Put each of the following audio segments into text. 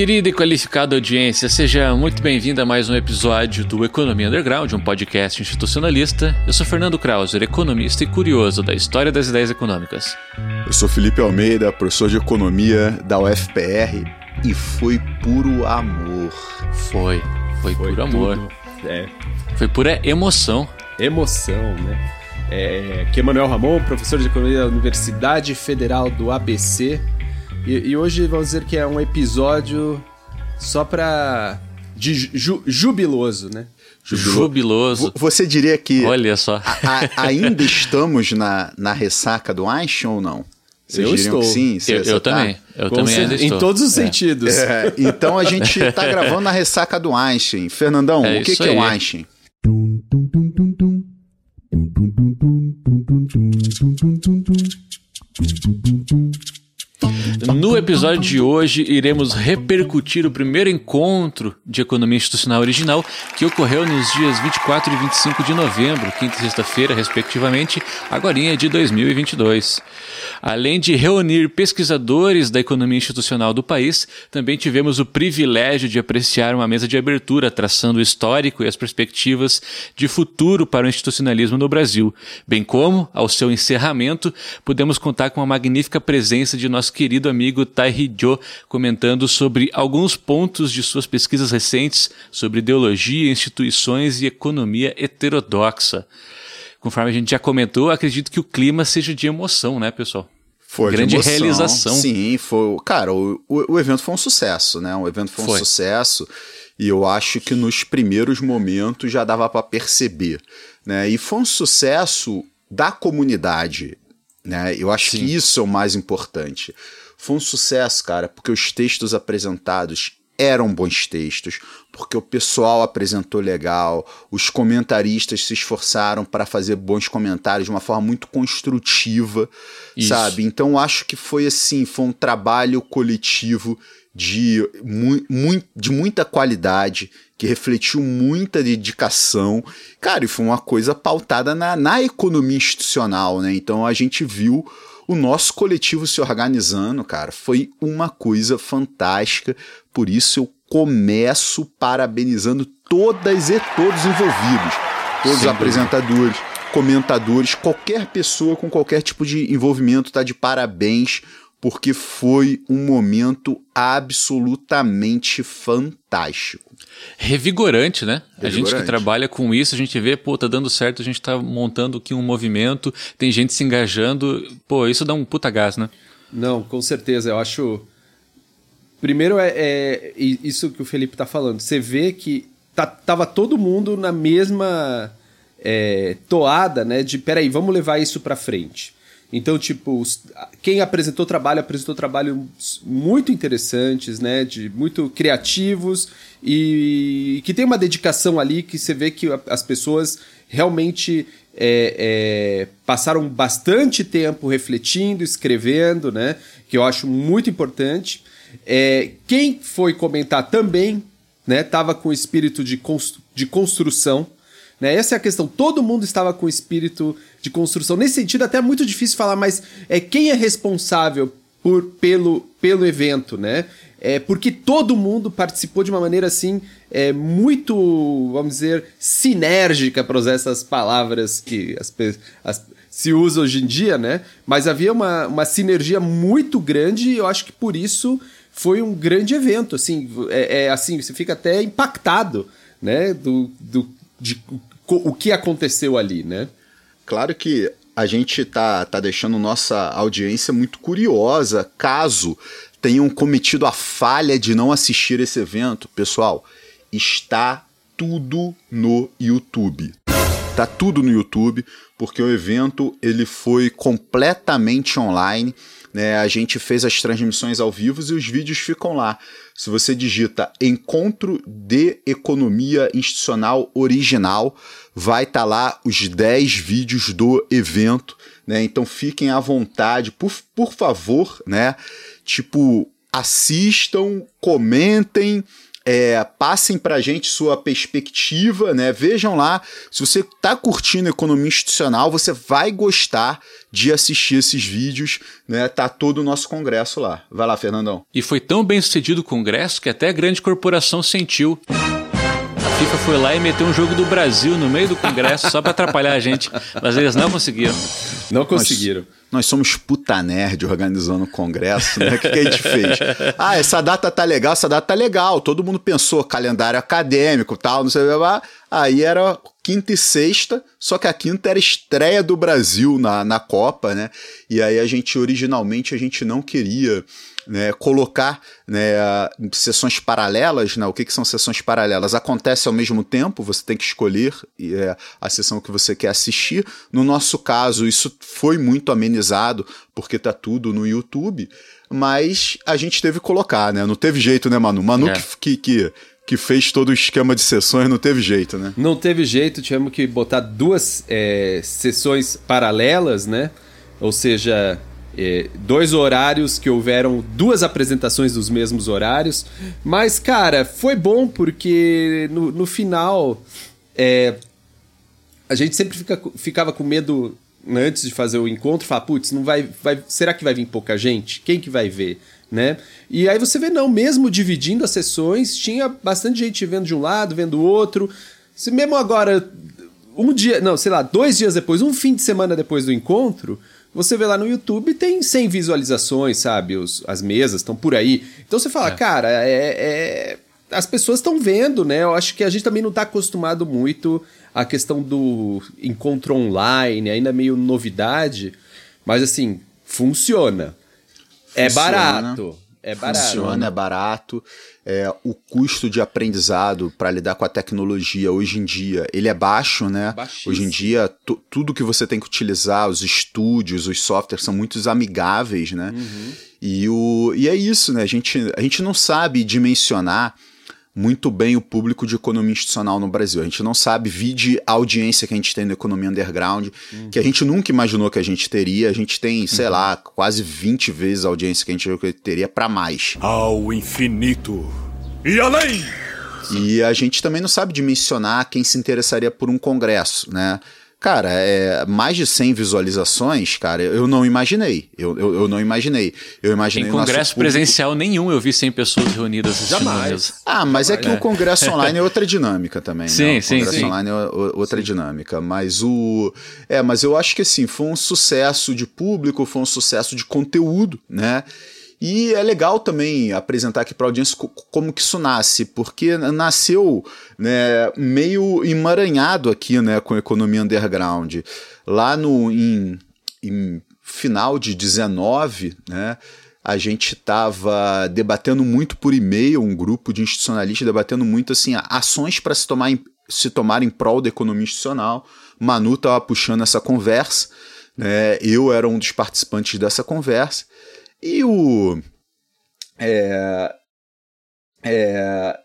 Querida e qualificada audiência, seja muito bem-vinda a mais um episódio do Economia Underground, um podcast institucionalista. Eu sou Fernando Krauser, economista e curioso da história das ideias econômicas. Eu sou Felipe Almeida, professor de economia da UFPR e foi puro amor. Foi, foi, foi puro amor. É. Foi pura emoção. Emoção, né? É, aqui é Manuel Ramon, professor de economia da Universidade Federal do ABC e, e, hoje vamos dizer que é um episódio só pra. de ju, jubiloso, né? Jubiloso. Você diria que. Olha só. A, a, ainda estamos na, na ressaca do Einstein ou não? Vocês eu estou. sim? Você, eu, eu tá? também. Eu também ainda estou. Em todos os é. sentidos. É, então a gente está gravando na ressaca do Einstein. Fernandão, é o que, que é o Einstein? No episódio de hoje, iremos repercutir o primeiro encontro de economia institucional original que ocorreu nos dias 24 e 25 de novembro, quinta e sexta-feira, respectivamente, agora de 2022. Além de reunir pesquisadores da economia institucional do país, também tivemos o privilégio de apreciar uma mesa de abertura traçando o histórico e as perspectivas de futuro para o institucionalismo no Brasil, bem como, ao seu encerramento, pudemos contar com a magnífica presença de nosso querido amigo Tairi Jo comentando sobre alguns pontos de suas pesquisas recentes sobre ideologia, instituições e economia heterodoxa. Conforme a gente já comentou, acredito que o clima seja de emoção, né, pessoal? Foi grande emoção. realização. Sim, foi. Cara, o, o, o, evento foi um sucesso, né? O evento foi, foi. um sucesso e eu acho que nos primeiros momentos já dava para perceber, né? E foi um sucesso da comunidade. Né? Eu acho Sim. que isso é o mais importante. Foi um sucesso, cara, porque os textos apresentados eram bons textos, porque o pessoal apresentou legal, os comentaristas se esforçaram para fazer bons comentários de uma forma muito construtiva, Isso. sabe? Então acho que foi assim, foi um trabalho coletivo de, mu de muita qualidade, que refletiu muita dedicação. Cara, e foi uma coisa pautada na, na economia institucional, né? Então a gente viu o nosso coletivo se organizando, cara. Foi uma coisa fantástica. Por isso eu começo parabenizando todas e todos envolvidos. Todos os apresentadores, comentadores, qualquer pessoa com qualquer tipo de envolvimento tá de parabéns porque foi um momento absolutamente fantástico. Revigorante, né? Revigorante. A gente que trabalha com isso, a gente vê, pô, tá dando certo, a gente tá montando aqui um movimento, tem gente se engajando, pô, isso dá um puta gás, né? Não, com certeza, eu acho... Primeiro é, é isso que o Felipe tá falando, você vê que tá, tava todo mundo na mesma é, toada, né, de peraí, vamos levar isso para frente. Então, tipo, quem apresentou trabalho apresentou trabalhos muito interessantes, né? De muito criativos e que tem uma dedicação ali que você vê que as pessoas realmente é, é, passaram bastante tempo refletindo, escrevendo, né? Que eu acho muito importante. É, quem foi comentar também, né? Tava com espírito de, constru de construção. Né? Essa é a questão. Todo mundo estava com espírito de construção. Nesse sentido, até é muito difícil falar, mas é quem é responsável por, pelo, pelo evento, né? É porque todo mundo participou de uma maneira assim é, muito, vamos dizer, sinérgica para usar essas palavras que as, as, se usa hoje em dia, né? Mas havia uma, uma sinergia muito grande e eu acho que por isso foi um grande evento, assim, é, é assim, você fica até impactado, né? Do, do, de o que aconteceu ali, né? Claro que a gente tá, tá deixando nossa audiência muito curiosa caso tenham cometido a falha de não assistir esse evento. Pessoal, está tudo no YouTube. Tá tudo no YouTube, porque o evento ele foi completamente online. Né? A gente fez as transmissões ao vivo e os vídeos ficam lá. Se você digita Encontro de Economia Institucional Original, vai estar tá lá os 10 vídeos do evento, né? Então fiquem à vontade, por, por favor, né? Tipo, assistam, comentem, É, passem para a gente sua perspectiva, né? Vejam lá, se você está curtindo economia institucional, você vai gostar de assistir esses vídeos, né? Tá todo o nosso congresso lá. Vai lá, Fernandão. E foi tão bem sucedido o congresso que até a grande corporação sentiu. A FIFA foi lá e meteu um jogo do Brasil no meio do congresso só para atrapalhar a gente, mas eles não conseguiram. Não conseguiram. Nós nós somos puta nerd organizando o congresso, né? O que, que, a gente fez? Ah, essa data tá legal, essa data tá legal. Todo mundo pensou calendário acadêmico tal, não sei o que. Aí era quinta e sexta, só que a quinta era estreia do Brasil na, na Copa, né? E aí a gente, originalmente, a gente não queria né, colocar né, sessões paralelas, né, o que, que são sessões paralelas? Acontece ao mesmo tempo, você tem que escolher é, a sessão que você quer assistir. No nosso caso, isso foi muito amenizado, porque tá tudo no YouTube, mas a gente teve que colocar, né? Não teve jeito, né, Manu? Manu é. que, que, que fez todo o esquema de sessões, não teve jeito, né? Não teve jeito, tivemos que botar duas é, sessões paralelas, né? Ou seja, dois horários que houveram duas apresentações dos mesmos horários. Mas, cara, foi bom porque no, no final é, a gente sempre fica, ficava com medo antes de fazer o encontro, falar, putz, não vai, vai, será que vai vir pouca gente? Quem que vai ver? Né? E aí você vê, não, mesmo dividindo as sessões, tinha bastante gente vendo de um lado, vendo do outro. Se mesmo agora, um dia, não, sei lá, dois dias depois, um fim de semana depois do encontro, você vê lá no YouTube tem 100 visualizações, sabe? Os, as mesas estão por aí. Então você fala, é. cara, é, é, as pessoas estão vendo, né? Eu acho que a gente também não está acostumado muito à questão do encontro online, ainda meio novidade. Mas assim, funciona. É funciona. É barato. É barato. Funciona, é barato. É, o custo de aprendizado para lidar com a tecnologia hoje em dia ele é baixo, né? Baixíssimo. Hoje em dia, tudo que você tem que utilizar, os estúdios, os softwares são muito amigáveis, né? Uhum. E, o, e é isso, né? A gente, a gente não sabe dimensionar muito bem o público de economia institucional no Brasil. A gente não sabe, vide a audiência que a gente tem no Economia Underground, uhum. que a gente nunca imaginou que a gente teria. A gente tem, sei uhum. lá, quase 20 vezes a audiência que a gente teria para mais. Ao infinito e além! E a gente também não sabe dimensionar quem se interessaria por um congresso, né? Cara, é, mais de 100 visualizações, cara, eu não imaginei. Eu, eu, eu não imaginei. Eu imaginei. Em congresso presencial nenhum eu vi 100 pessoas reunidas assistindo Jamais. Ah, mas Jamais. é que o congresso online é outra dinâmica também. Sim, né? sim, O congresso sim. online é outra sim. dinâmica. Mas o. É, mas eu acho que assim, foi um sucesso de público, foi um sucesso de conteúdo, né? E é legal também apresentar aqui para a audiência como que isso nasce, porque nasceu né, meio emaranhado aqui né, com a economia underground. Lá no em, em final de 19, né, a gente estava debatendo muito por e-mail, um grupo de institucionalistas debatendo muito assim, ações para se tomar em, se tomar em prol da economia institucional. Manu estava puxando essa conversa, né, eu era um dos participantes dessa conversa. E o. É, é...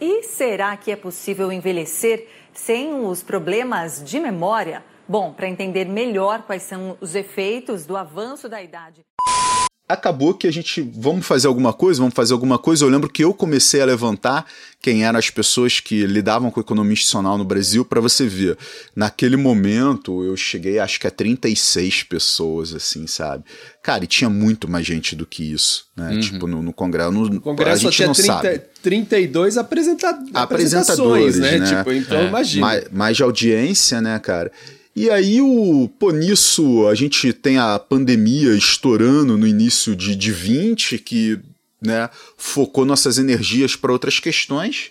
E será que é possível envelhecer sem os problemas de memória? Bom, para entender melhor quais são os efeitos do avanço da idade acabou que a gente, vamos fazer alguma coisa, vamos fazer alguma coisa. Eu lembro que eu comecei a levantar quem eram as pessoas que lidavam com economia institucional no Brasil, para você ver. Naquele momento, eu cheguei, acho que a 36 pessoas, assim, sabe? Cara, e tinha muito mais gente do que isso, né? Uhum. Tipo, no, no Congresso. No, no Congresso a gente não 30, sabe. 32 apresenta apresentadores, né? né? Tipo, então é. imagina. Mais, mais de audiência, né, cara? E aí, o, pô, nisso a gente tem a pandemia estourando no início de, de 20, que né, focou nossas energias para outras questões.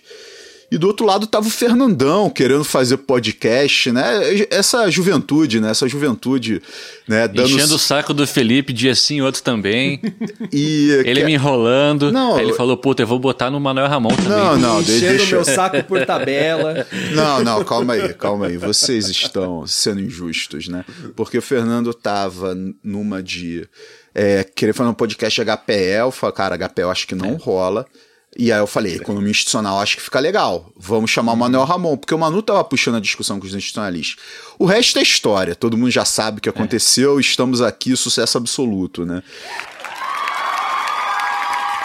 E do outro lado tava o Fernandão querendo fazer podcast, né? Essa juventude, né? Essa juventude, né? Dando... Enchendo o saco do Felipe, dia sim, outro também. e ele que... me enrolando. Não, aí ele falou, puta, eu vou botar no Manuel Ramon também. Não, não, Enchendo deixa... meu saco por tabela. Não, não, calma aí, calma aí. Vocês estão sendo injustos, né? Porque o Fernando tava numa de... É, querer fazer um podcast HPL, falei, cara, HPL acho que não é. rola. E aí eu falei, economia institucional acho que fica legal. Vamos chamar o Manuel Ramon, porque o Manu tava puxando a discussão com os institucionalistas. O resto é história, todo mundo já sabe o que aconteceu, é. estamos aqui, sucesso absoluto, né?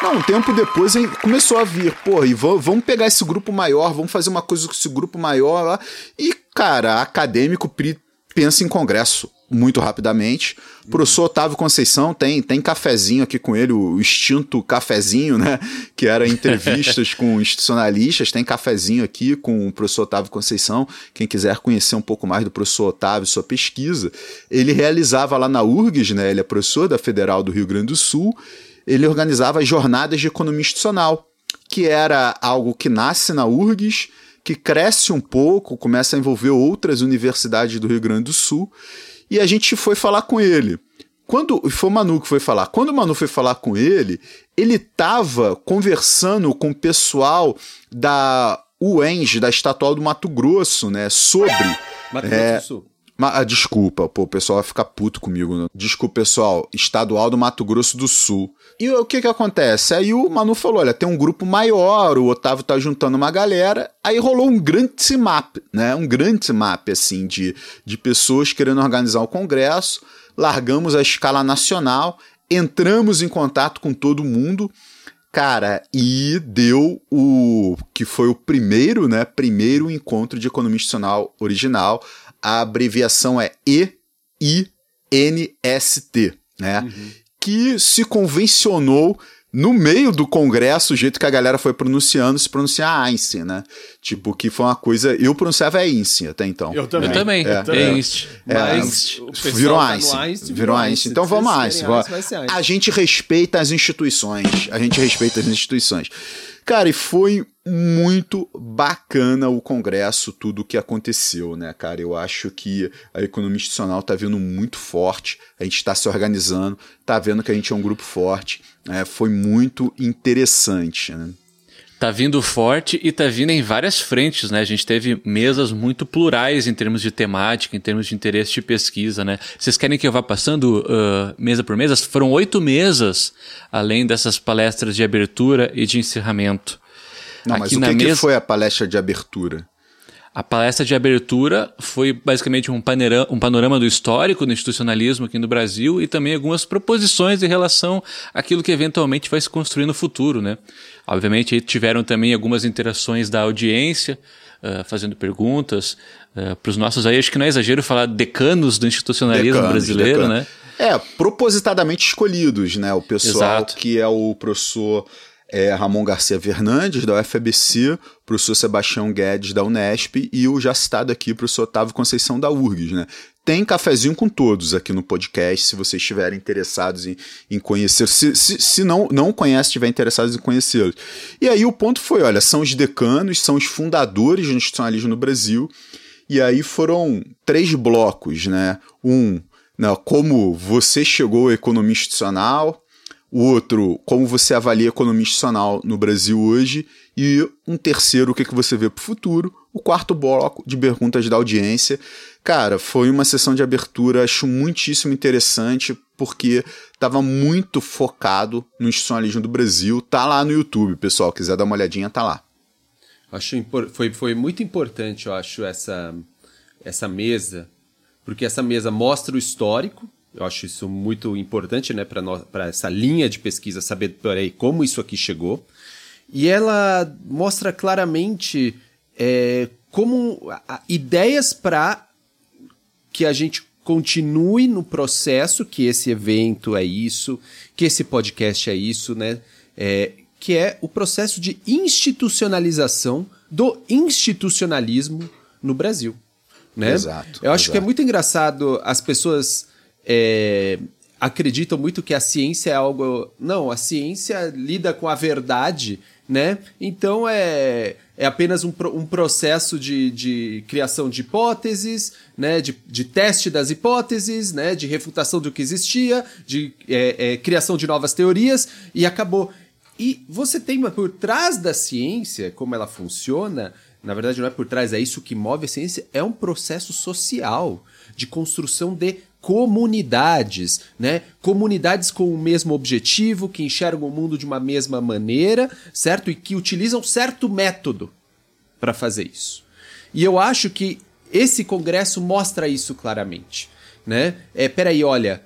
Não, um tempo depois começou a vir, pô, e vamos pegar esse grupo maior, vamos fazer uma coisa com esse grupo maior lá. E, cara, acadêmico pensa em congresso muito rapidamente. O professor Otávio Conceição tem, tem cafezinho aqui com ele, o extinto cafezinho, né? Que era entrevistas com institucionalistas. Tem cafezinho aqui com o professor Otávio Conceição. Quem quiser conhecer um pouco mais do professor Otávio, sua pesquisa. Ele realizava lá na URGS, né? Ele é professor da Federal do Rio Grande do Sul. Ele organizava as jornadas de economia institucional, que era algo que nasce na URGS que cresce um pouco, começa a envolver outras universidades do Rio Grande do Sul e a gente foi falar com ele. Quando foi o Manu que foi falar. Quando o Manu foi falar com ele, ele estava conversando com o pessoal da UENG, da Estatual do Mato Grosso, né, sobre Mato Grosso é, do Sul. Ah, desculpa, pô, o pessoal vai ficar puto comigo. Né? Desculpa, pessoal. Estadual do Mato Grosso do Sul. E o que que acontece? Aí o Manu falou: olha, tem um grupo maior, o Otávio tá juntando uma galera. Aí rolou um grande map, né? Um grande map, assim, de, de pessoas querendo organizar o congresso. Largamos a escala nacional, entramos em contato com todo mundo. Cara, e deu o que foi o primeiro, né? Primeiro encontro de economia institucional original a abreviação é EINST, né? Uhum. Que se convencionou no meio do congresso, o jeito que a galera foi pronunciando, se pronunciar Einstein, né? Tipo, que foi uma coisa. Eu pronunciava Einstein até então. Eu também. Né? Eu também. É, é, Einstein. É, Mas virou tá Einstein. Einstein. Virou Einstein. Então vamos Einstein. Einstein. A gente respeita as instituições. A gente respeita as instituições. Cara, e foi muito bacana o congresso, tudo o que aconteceu, né, cara? Eu acho que a economia institucional tá vindo muito forte, a gente está se organizando, tá vendo que a gente é um grupo forte, né? foi muito interessante, né? Tá vindo forte e tá vindo em várias frentes, né? A gente teve mesas muito plurais em termos de temática, em termos de interesse de pesquisa, né? Vocês querem que eu vá passando uh, mesa por mesa? Foram oito mesas, além dessas palestras de abertura e de encerramento. Não, mas o que, mesa... que foi a palestra de abertura? A palestra de abertura foi basicamente um, panorama, um panorama do histórico do institucionalismo aqui no Brasil e também algumas proposições em relação àquilo que eventualmente vai se construir no futuro, né? Obviamente tiveram também algumas interações da audiência, uh, fazendo perguntas uh, para os nossos aí, acho que não é exagero falar decanos do institucionalismo decanos, brasileiro, decanos. né? É, propositadamente escolhidos, né? O pessoal Exato. que é o professor é Ramon Garcia Fernandes, da UFABC, o professor Sebastião Guedes, da Unesp, e o já citado aqui, o professor Otávio Conceição, da URGS, né? Tem cafezinho com todos aqui no podcast, se vocês estiverem interessados em, em conhecer. Se, se, se não, não conhece, estiver interessados em conhecê-los. E aí o ponto foi, olha, são os decanos, são os fundadores do institucionalismo no Brasil, e aí foram três blocos, né? Um, né, como você chegou à economia institucional, o outro, como você avalia a economia institucional no Brasil hoje, e um terceiro, o que, que você vê para o futuro, o quarto bloco de perguntas da audiência. Cara, foi uma sessão de abertura, acho muitíssimo interessante, porque estava muito focado no institucionalismo do Brasil. Tá lá no YouTube, pessoal, quiser dar uma olhadinha, tá lá. Acho foi, foi muito importante, eu acho, essa, essa mesa, porque essa mesa mostra o histórico, eu acho isso muito importante, né, para essa linha de pesquisa, saber peraí, como isso aqui chegou. E ela mostra claramente é, como ideias para que a gente continue no processo, que esse evento é isso, que esse podcast é isso, né? É, que é o processo de institucionalização do institucionalismo no Brasil. Né? Exato. Eu acho exato. que é muito engraçado as pessoas é, acreditam muito que a ciência é algo. Não, a ciência lida com a verdade, né? Então é, é apenas um, um processo de, de criação de hipóteses, né? De, de teste das hipóteses, né? De refutação do que existia, de é, é, criação de novas teorias e acabou. E você tem por trás da ciência, como ela funciona, na verdade não é por trás, é isso que move a ciência, é um processo social de construção de comunidades, né? Comunidades com o mesmo objetivo, que enxergam o mundo de uma mesma maneira, certo? E que utilizam certo método para fazer isso. E eu acho que esse congresso mostra isso claramente, né? É, peraí, olha,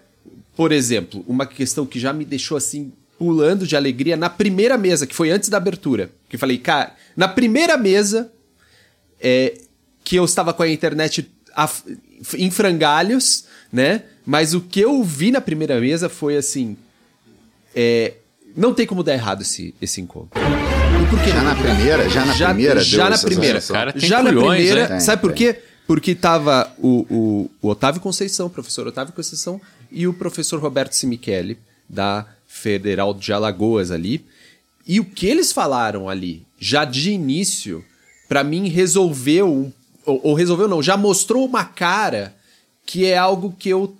por exemplo, uma questão que já me deixou assim pulando de alegria na primeira mesa, que foi antes da abertura. Que eu falei, cara, na primeira mesa, é, que eu estava com a internet em frangalhos, né? Mas o que eu vi na primeira mesa foi assim. É, não tem como dar errado esse, esse encontro. já na primeira? Já na já, primeira? Já na primeira. Cara, já na primeira. Né? Sabe por quê? Porque tava o, o, o, Otávio Conceição, o professor Otávio Conceição, e o professor Roberto Simichele, da Federal de Alagoas ali. E o que eles falaram ali, já de início, para mim resolveu, ou, ou resolveu não, já mostrou uma cara que é algo que eu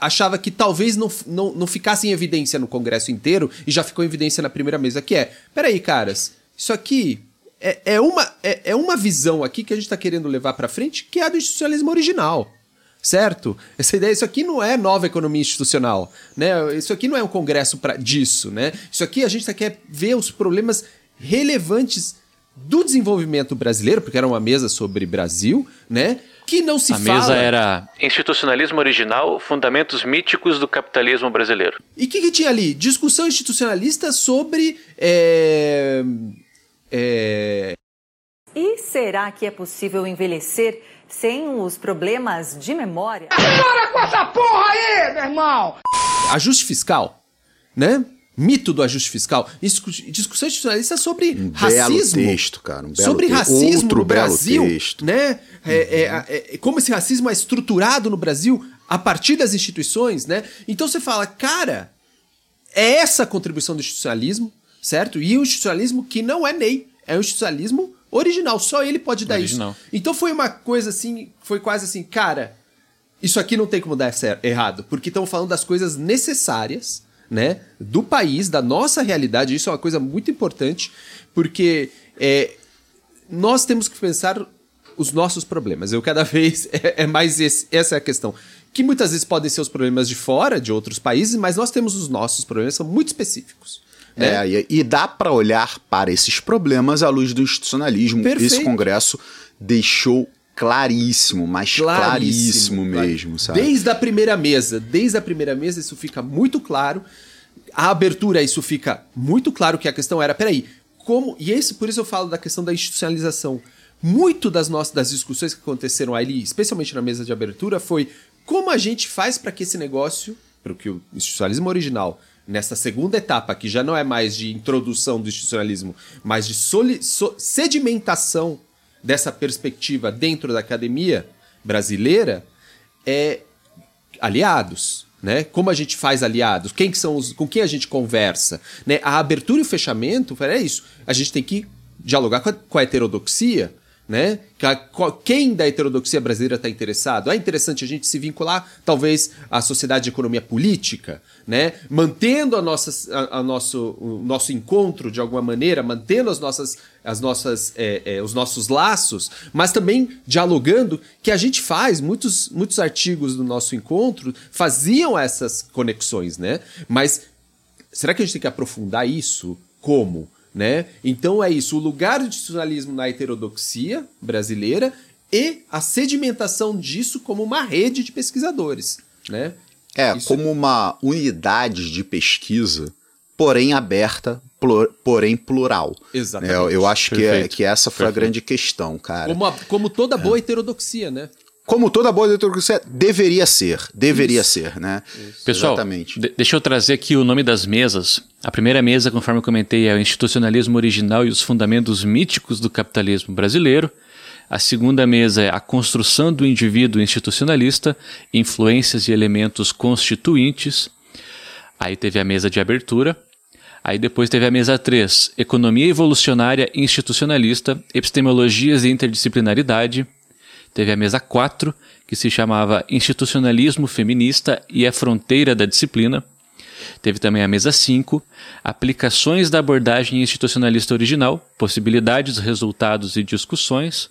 achava que talvez não, não, não ficasse em evidência no Congresso inteiro e já ficou em evidência na primeira mesa, que é, peraí, caras, isso aqui é, é, uma, é, é uma visão aqui que a gente está querendo levar para frente que é a do institucionalismo original. Certo? Essa ideia, isso aqui não é nova economia institucional, né? Isso aqui não é um congresso para disso, né? Isso aqui a gente tá, quer ver os problemas relevantes do desenvolvimento brasileiro, porque era uma mesa sobre Brasil, né? Que não se a fala. A mesa era Institucionalismo Original, Fundamentos Míticos do Capitalismo Brasileiro. E o que, que, tinha ali? Discussão institucionalista sobre. É, é... E será que é possível envelhecer sem os problemas de memória? Para com essa porra aí, meu irmão! Ajuste fiscal, né? Mito do ajuste fiscal, discussão institucionalista sobre um racismo. Belo texto, cara. Um sobre racismo Outro no Brasil, texto. né? É, é, é, é, como esse racismo é estruturado no Brasil a partir das instituições, né? Então você fala, cara, é essa a contribuição do institucionalismo, certo? E o institucionalismo que não é Ney, é o institucionalismo original, só ele pode dar original. isso. Então foi uma coisa assim, foi quase assim, cara, isso aqui não tem como dar errado, porque estão falando das coisas necessárias né, do país, da nossa realidade. Isso é uma coisa muito importante, porque é, nós temos que pensar os nossos problemas. Eu cada vez é, é mais esse, essa é a questão. Que muitas vezes podem ser os problemas de fora, de outros países, mas nós temos os nossos problemas, são muito específicos. Né? É, e, e dá para olhar para esses problemas à luz do institucionalismo. Perfeito. Esse Congresso deixou claríssimo, mas claríssimo, claríssimo mesmo, sabe? Desde a primeira mesa, desde a primeira mesa isso fica muito claro. A abertura isso fica muito claro que a questão era, peraí, como e esse por isso eu falo da questão da institucionalização. Muito das nossas das discussões que aconteceram ali, especialmente na mesa de abertura, foi como a gente faz para que esse negócio, para que o institucionalismo original nessa segunda etapa, que já não é mais de introdução do institucionalismo, mas de soli, so, sedimentação dessa perspectiva dentro da academia brasileira é aliados. Né? Como a gente faz aliados? Quem que são os, com quem a gente conversa? Né? A abertura e o fechamento é isso. A gente tem que dialogar com a, com a heterodoxia, né? Quem da heterodoxia brasileira está interessado? É interessante a gente se vincular, talvez, à sociedade de economia política, né? Mantendo a nossa, a, a nosso, o nosso encontro de alguma maneira, mantendo as nossas, as nossas, é, é, os nossos laços, mas também dialogando, que a gente faz, muitos, muitos artigos do nosso encontro faziam essas conexões, né? Mas será que a gente tem que aprofundar isso? Como? Né? Então é isso, o lugar do institucionalismo na heterodoxia brasileira e a sedimentação disso como uma rede de pesquisadores, né? É, isso como é... uma unidade de pesquisa, porém aberta, porém plural. Exatamente. É, eu acho que, é, que essa foi Perfeito. a grande questão, cara. Como, a, como toda boa é. heterodoxia, né? Como toda boa heterodoxia deveria ser. Deveria Isso. ser, né? Isso. Pessoal, Exatamente. deixa eu trazer aqui o nome das mesas. A primeira mesa, conforme eu comentei, é o institucionalismo original e os fundamentos míticos do capitalismo brasileiro. A segunda mesa é a construção do indivíduo institucionalista, influências e elementos constituintes. Aí teve a mesa de abertura. Aí depois teve a mesa 3, economia evolucionária institucionalista, epistemologias e interdisciplinaridade. Teve a mesa 4, que se chamava Institucionalismo Feminista e a Fronteira da Disciplina. Teve também a mesa 5, Aplicações da abordagem institucionalista original, possibilidades, resultados e discussões.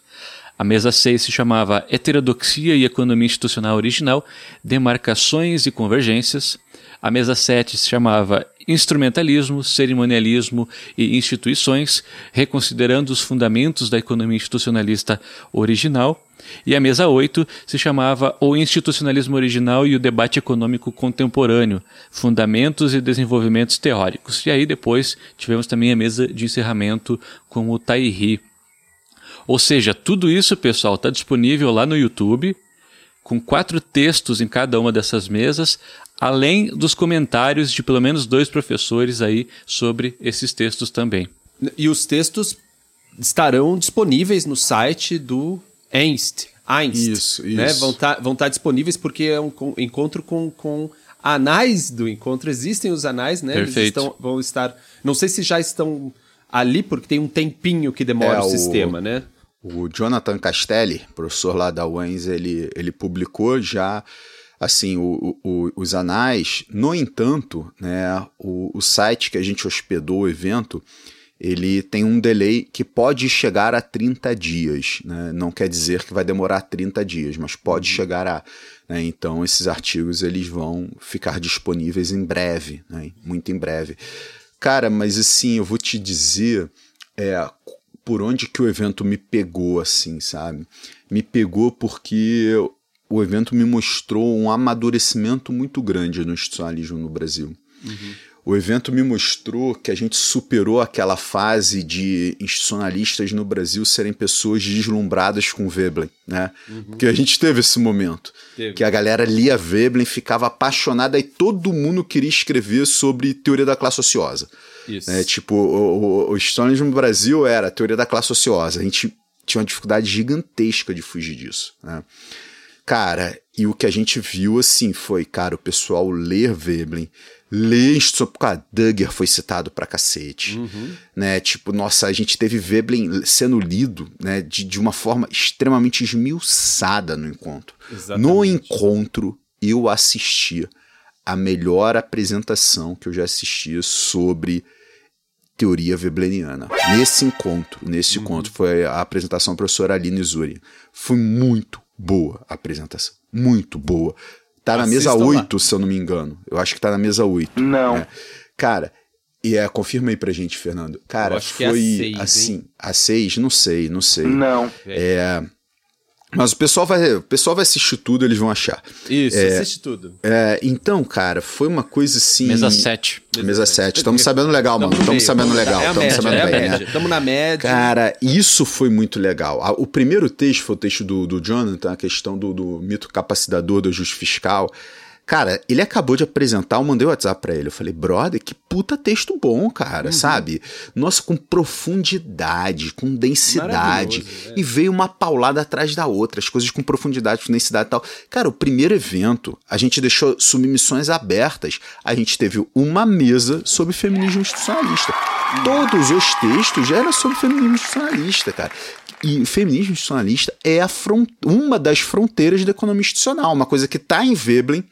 A mesa 6 se chamava Heterodoxia e Economia Institucional Original, Demarcações e Convergências. A mesa 7 se chamava instrumentalismo, cerimonialismo e instituições, reconsiderando os fundamentos da economia institucionalista original. E a mesa 8 se chamava O Institucionalismo Original e o Debate Econômico Contemporâneo, Fundamentos e Desenvolvimentos Teóricos. E aí depois tivemos também a mesa de encerramento com o Tairi. Ou seja, tudo isso, pessoal, está disponível lá no YouTube, com quatro textos em cada uma dessas mesas, além dos comentários de pelo menos dois professores aí sobre esses textos também. E os textos estarão disponíveis no site do Einst. Einst isso, né? isso. Vão estar tá, vão tá disponíveis porque é um encontro com, com anais do encontro. Existem os anais, né? Perfeito. Eles estão, vão estar. Não sei se já estão ali, porque tem um tempinho que demora É, o, o- sistema, né? O Jonathan Castelli, professor lá da UENS, ele, ele publicou já assim o, o- os anais. No entanto, né, o, o site que a gente hospedou o evento, ele tem um delay que pode chegar a 30 dias. Né? Não quer dizer que vai demorar 30 dias, mas pode chegar a. né? Então, esses artigos eles vão ficar disponíveis em breve, né? muito em breve. Cara, mas assim, eu vou te dizer é, por onde que o evento me pegou, assim, sabe? Me pegou porque o evento me mostrou um amadurecimento muito grande no institucionalismo no Brasil. O evento me mostrou que a gente superou aquela fase de institucionalistas no Brasil serem pessoas deslumbradas com Veblen, né? Porque a gente teve esse momento. Teve. Que a galera lia Veblen, ficava apaixonada e todo mundo queria escrever sobre teoria da classe ociosa. Isso. É, tipo, o, o, o historianismo no Brasil era a teoria da classe ociosa. A gente tinha uma dificuldade gigantesca de fugir disso. Né? Cara, e o que a gente viu assim foi, cara, o pessoal ler Veblen, ler cara, Dugger foi citado pra cacete, né? Tipo, nossa, a gente teve Veblen sendo lido, né, de, de uma forma extremamente esmiuçada no encontro. Exatamente. No encontro, eu assisti a melhor apresentação que eu já assisti sobre teoria vebleniana. Nesse encontro, nesse encontro, foi a apresentação da professora Aline Zuri. Foi muito boa a apresentação. Muito boa. Tá na mesa Assistam lá. 8, se eu não me engano. Eu acho que tá na mesa 8. Não. Cara, e é, confirma aí pra gente, Fernando. Cara, que é a foi seis, hein? assim. A 6? Não sei, não sei. Não. É. Mas o pessoal vai, o pessoal vai assistir tudo, eles vão achar. Isso, É. assiste tudo. É, então, cara, foi uma coisa assim. Mesa 7. Mesa 7. Estamos sabendo legal, mano. Estamos sabendo legal. É Estamos média, sabendo é bem, né? Estamos na média. Cara, isso foi muito legal. O primeiro texto foi o texto do, do Jonathan, a questão do, do mito capacidador do ajuste fiscal. Cara, ele acabou de apresentar, eu mandei o WhatsApp pra ele. Eu falei, brother, que puta texto bom, cara, sabe? Nossa, com profundidade, com densidade. Maravilhoso, E veio uma paulada atrás da outra, as coisas com profundidade, com densidade e tal. Cara, o primeiro evento, a gente deixou submissões abertas. A gente teve uma mesa sobre feminismo institucionalista. Todos os textos já eram sobre feminismo institucionalista, cara. E o feminismo institucionalista é a fron- uma das fronteiras da economia institucional, uma coisa que está em Veblen,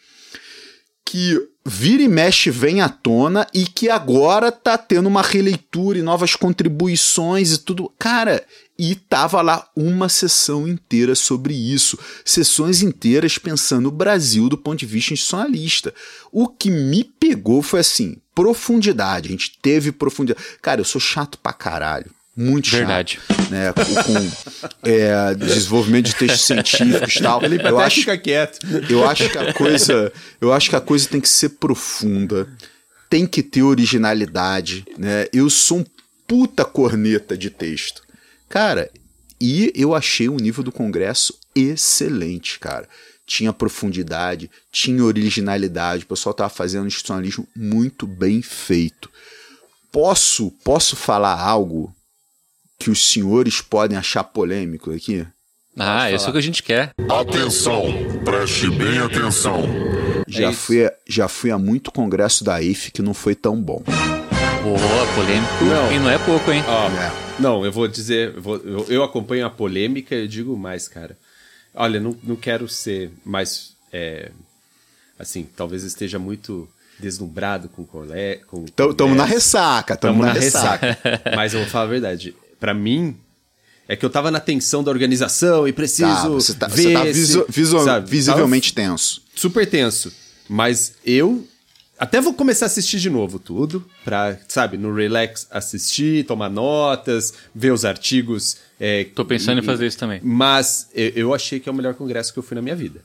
que vira e mexe vem à tona e que agora tá tendo uma releitura e novas contribuições e tudo. Cara, e tava lá uma sessão inteira sobre isso. Sessões inteiras pensando o Brasil do ponto de vista institucionalista. O que me pegou foi assim, profundidade. A gente teve profundidade. Cara, eu sou chato pra caralho. Muito chato. Verdade. Né, com é, desenvolvimento de textos científicos e tal. Ele Eu acho, fica quieto. eu acho que a coisa, eu acho que a coisa tem que ser profunda, tem que ter originalidade, né? Eu sou um puta corneta de texto. Cara, e eu achei o nível do congresso excelente, cara. Tinha profundidade, tinha originalidade, o pessoal tava fazendo um institucionalismo muito bem feito. Posso, posso falar algo que os senhores podem achar polêmico aqui? Ah, isso é o que a gente quer. Atenção, preste bem atenção. Já, isso. fui, a- já fui a muito congresso da IF que não foi tão bom. Boa, polêmico. Não. E não é pouco, hein? Ó, É. Não, eu vou dizer, eu, vou- eu- eu acompanho a polêmica e eu digo mais, cara. Olha, não, não quero ser mais. é, assim, talvez esteja muito deslumbrado com o cole, com o Tamo, tamo congresso. na ressaca, tamo, Tamo na, ressaca. Mas eu vou falar a verdade. Pra mim, é que eu tava na tensão da organização e preciso Tá, você tá, ver você tá se- visu- visu- sabe, visivelmente tenso. tava super tenso. Mas eu até vou começar a assistir de novo tudo, pra, sabe, no relax assistir, tomar notas, ver os artigos. É, Tô pensando e, em fazer isso também. Mas eu, eu achei que é o melhor congresso que eu fui na minha vida.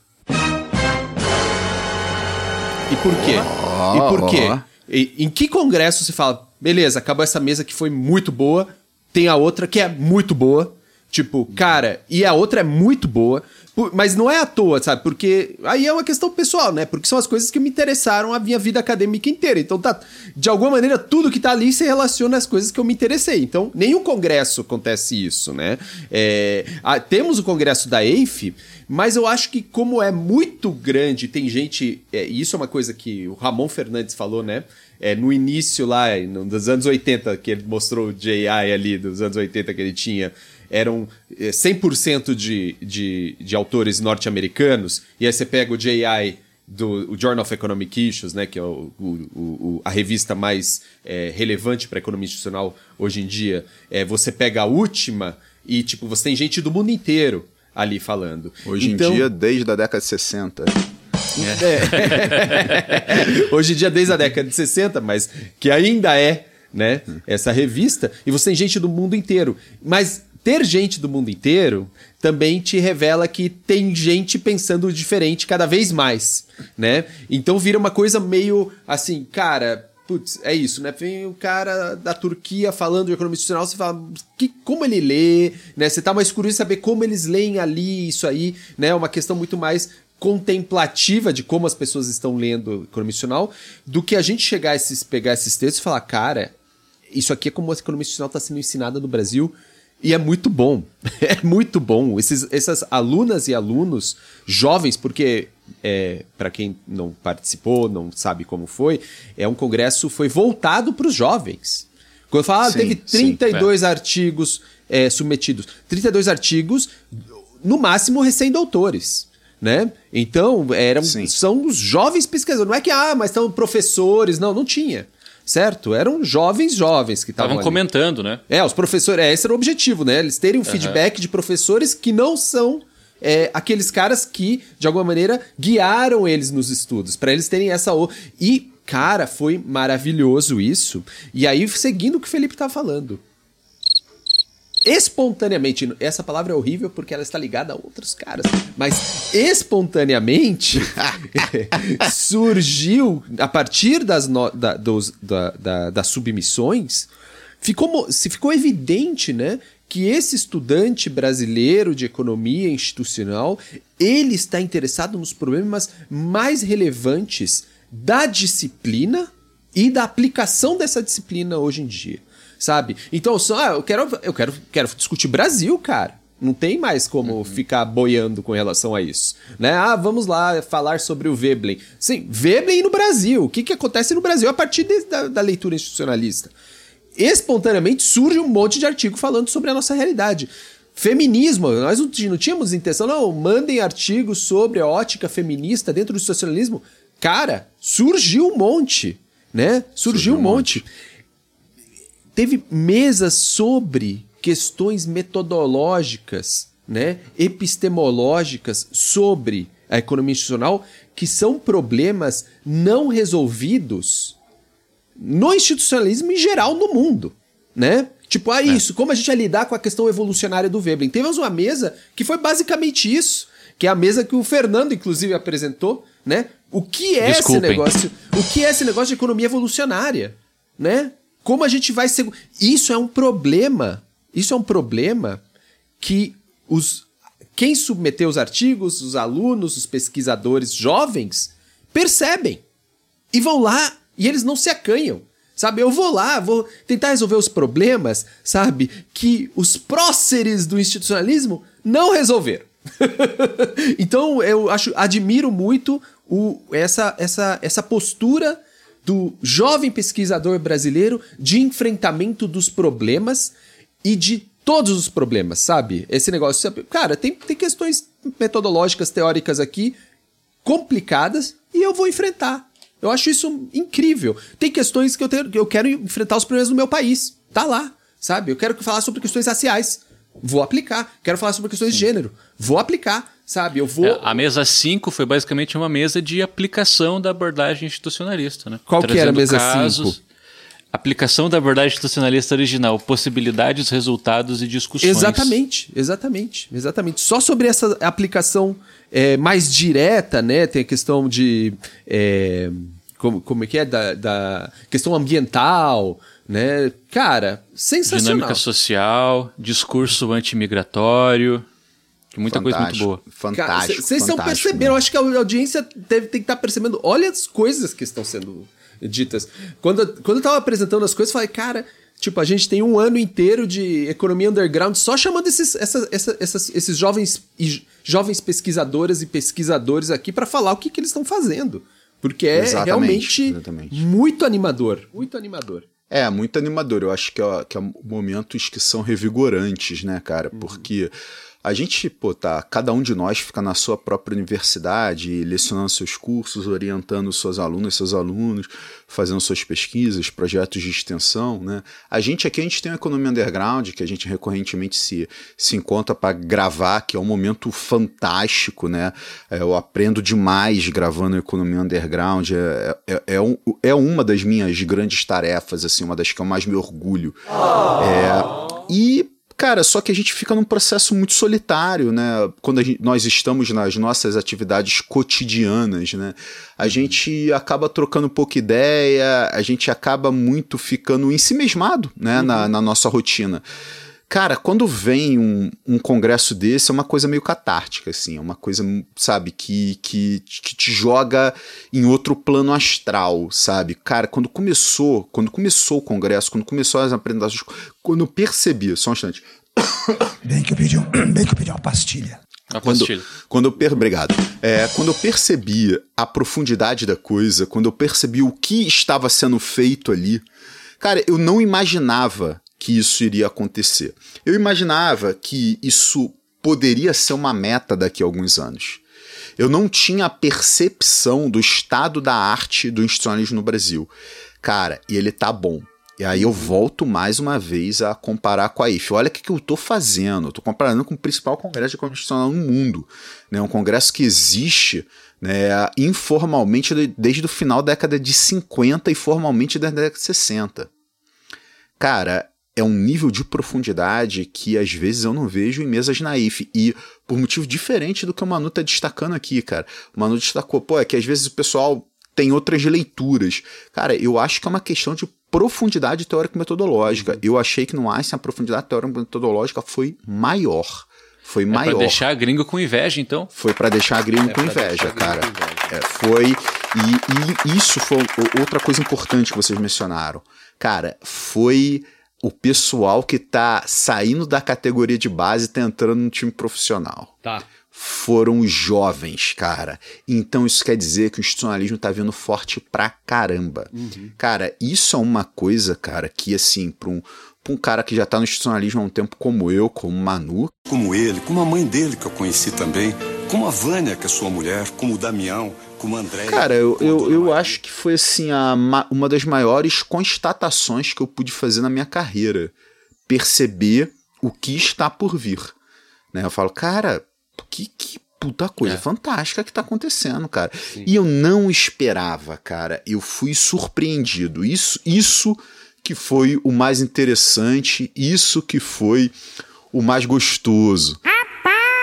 E por quê? Oh, e por quê? Oh. E, em que congresso você fala, beleza, acabou essa mesa que foi muito boa, tem a outra que é muito boa, tipo, cara, e a outra é muito boa, mas não é à toa, sabe? Porque aí é uma questão pessoal, né? Porque são as coisas que me interessaram a minha vida acadêmica inteira. Então, tá, de alguma maneira, tudo que tá ali se relaciona às coisas que eu me interessei. Então, nenhum congresso acontece isso, né? É, a, temos o congresso da EIF, mas eu acho que como é muito grande, tem gente... É, e isso é uma coisa que o Ramon Fernandes falou, né? É, no início lá, nos anos 80, que ele mostrou o JI ali, dos anos 80 que ele tinha eram 100% é, de, de, de autores norte-americanos, e aí você pega o JI do o Journal of Economic Issues, né, que é o, o, o a revista mais é, relevante para a economia institucional hoje em dia, é, você pega a última e tipo você tem gente do mundo inteiro ali falando. Hoje então, em dia, desde a década de 60. É. hoje em dia, desde a década de 60, mas que ainda é né, essa revista, e você tem gente do mundo inteiro. Mas ter gente do mundo inteiro também te revela que tem gente pensando diferente cada vez mais, né? Então vira uma coisa meio assim, cara, putz, é isso, né? Vem o cara da Turquia falando de economia institucional, você fala, que, como ele lê, né? Você tá mais curioso em saber como eles leem ali isso aí, né? É uma questão muito mais contemplativa de como as pessoas estão lendo economia institucional, do que a gente chegar a esses, pegar esses textos e falar, cara, isso aqui é como a economia institucional está sendo ensinada no Brasil e é muito bom. É muito bom. Esses, essas alunas e alunos jovens, porque é, para quem não participou, não sabe como foi, é um congresso foi voltado para os jovens. Quando eu falo, ah, teve 32 sim, é. artigos é, submetidos. 32 artigos, no máximo recém-doutores. Né? Então, eram, são os jovens pesquisadores. Não é que, ah, mas são professores. Não, não tinha certo? Eram jovens jovens que estavam comentando, né? É, os professores, é, esse era o objetivo, né? Eles terem um uhum. feedback de professores que não são é, aqueles caras que, de alguma maneira, guiaram eles nos estudos, para eles terem essa. E, cara, foi maravilhoso isso. E aí, seguindo o que o Felipe tá falando espontaneamente, essa palavra é horrível porque ela está ligada a outros caras, mas espontaneamente surgiu a partir das, no, da, dos, da, da, das submissões, ficou, se ficou evidente, né? Que esse estudante brasileiro de economia institucional ele está interessado nos problemas mais relevantes da disciplina e da aplicação dessa disciplina hoje em dia sabe? Então, só, ah, eu quero, eu quero, quero discutir Brasil, cara. Não tem mais como uhum. ficar boiando com relação a isso. Né? Ah, vamos lá falar sobre o Veblen. Sim, Veblen no Brasil. O que, que acontece no Brasil a partir de, da, da leitura institucionalista? Espontaneamente surge um monte de artigo falando sobre a nossa realidade. Feminismo, nós não, não tínhamos intenção, não, mandem artigos sobre a ótica feminista dentro do socialismo. Cara, surgiu um monte, né? Surgiu, surgiu um monte. monte teve mesas sobre questões metodológicas, né, epistemológicas sobre a economia institucional, que são problemas não resolvidos no institucionalismo em geral no mundo, né? Tipo, ah, é. isso, como a gente ia lidar com a questão evolucionária do Veblen. Temos uma mesa que foi basicamente isso, que é a mesa que o Fernando, inclusive, apresentou, né? O que é Desculpem. esse negócio? O que é esse negócio de economia evolucionária, né? Como a gente vai ser. Isso é um problema. Isso é um problema que os. Quem submeteu os artigos, os alunos, os pesquisadores jovens, percebem. E vão lá e eles não se acanham. Sabe, eu vou lá, vou tentar resolver os problemas, sabe, que os próceres do institucionalismo não resolveram. então eu acho, admiro muito o, essa, essa, essa postura do jovem pesquisador brasileiro de enfrentamento dos problemas e de todos os problemas, sabe? Esse negócio. Cara, tem, tem questões metodológicas, teóricas aqui complicadas e eu vou enfrentar. Eu acho isso incrível. Tem questões que eu, tenho, eu quero enfrentar os problemas do meu país. Tá lá, sabe? Eu quero falar sobre questões raciais. Vou aplicar. Quero falar sobre questões Sim. de gênero. Vou aplicar Sabe, eu vou. É, a mesa 5 foi basicamente uma mesa de aplicação da abordagem institucionalista, né? Qual Trazendo que era a mesa 5? Aplicação da abordagem institucionalista original, possibilidades, resultados e discussões. Exatamente, exatamente, exatamente. Só sobre essa aplicação é, mais direta, né? Tem a questão de. É, como, como é que é? Da, da questão ambiental, né? Cara, sensacional. Dinâmica social, discurso antimigratório. Muita fantástico, coisa muito boa. Fantástico. Vocês estão percebendo, eu acho que a audiência deve ter que estar tá percebendo. Olha as coisas que estão sendo ditas. Quando, quando eu tava apresentando as coisas, eu falei, cara, tipo, a gente tem um ano inteiro de economia underground só chamando esses, essa, essa, essas, esses jovens, jovens pesquisadoras e pesquisadores aqui para falar o que, que eles estão fazendo. Porque é exatamente, realmente exatamente. muito animador. Muito animador. É, muito animador. Eu acho que é, que é momentos que são revigorantes, né, cara? Uhum. Porque. Uhum a gente, pô, tá, cada um de nós fica na sua própria universidade, lecionando seus cursos, orientando suas alunas, seus alunos, fazendo suas pesquisas, projetos de extensão, né? A gente aqui, a gente tem a Economia Underground, que a gente recorrentemente se, se encontra para gravar, que é um momento fantástico, né? É, eu aprendo demais gravando Economia Underground, é, é, é, um, é uma das minhas grandes tarefas, assim, uma das que eu mais me orgulho. Oh. É, e Cara, só que a gente fica num processo muito solitário, né? Quando gente, nós estamos nas nossas atividades cotidianas, né? A gente acaba trocando pouca ideia, a gente acaba muito ficando ensimesmado, né? Uhum. Na, na nossa rotina. Cara, quando vem um, um congresso desse, é uma coisa meio catártica, assim, é uma coisa, sabe, que, que, que te joga em outro plano astral, sabe? Cara, quando começou, quando começou o congresso, quando começou as apresentações, quando eu percebi, só um instante. Bem que eu pedi, um, bem que eu pedi uma pastilha. A quando, quando eu per... Obrigado. É, quando eu percebi a profundidade da coisa, quando eu percebi o que estava sendo feito ali, cara, eu não imaginava que isso iria acontecer. Eu imaginava que isso poderia ser uma meta daqui a alguns anos. Eu não tinha a percepção do estado da arte do institucionalismo no Brasil. Cara, e ele tá bom. E aí eu volto mais uma vez a comparar com a IF. Olha o que, que eu estou fazendo. Tô comparando com o principal congresso de constitucional no mundo. Né? Um congresso que existe né, informalmente desde o final da década de 50 e formalmente desde a década de 60. Cara, é um nível de profundidade que às vezes eu não vejo em mesas naif. E por motivo diferente do que o Manu tá destacando aqui, cara. O Manu destacou, pô, é que às vezes o pessoal tem outras leituras. Cara, eu acho que é uma questão de profundidade teórico-metodológica. Eu achei que no Einstein a profundidade teórico-metodológica foi maior. Foi é maior. Pra deixar gringo com inveja, então? Foi para deixar gringo é com inveja, cara. Com inveja. É, foi. E, e isso foi outra coisa importante que vocês mencionaram. Cara, foi o pessoal que tá saindo da categoria de base e tá entrando no time profissional. Tá. Foram os jovens, cara. Então isso quer dizer que o institucionalismo tá vindo forte pra caramba. Uhum. Cara, isso é uma coisa, cara, que assim, pra um, pra um cara que já tá no institucionalismo há um tempo como eu, como Manu. Como ele, como a mãe dele que eu conheci também, como a Vânia, que é sua mulher, como o Damião, como André. Cara, eu, eu, eu acho que foi assim a, uma das maiores constatações que eu pude fazer na minha carreira. Perceber o que está por vir. Né? Eu falo, cara, que, que puta coisa é. fantástica que tá acontecendo, cara. Sim. E eu não esperava, cara. Eu fui surpreendido. Isso, isso que foi o mais interessante, isso que foi o mais gostoso.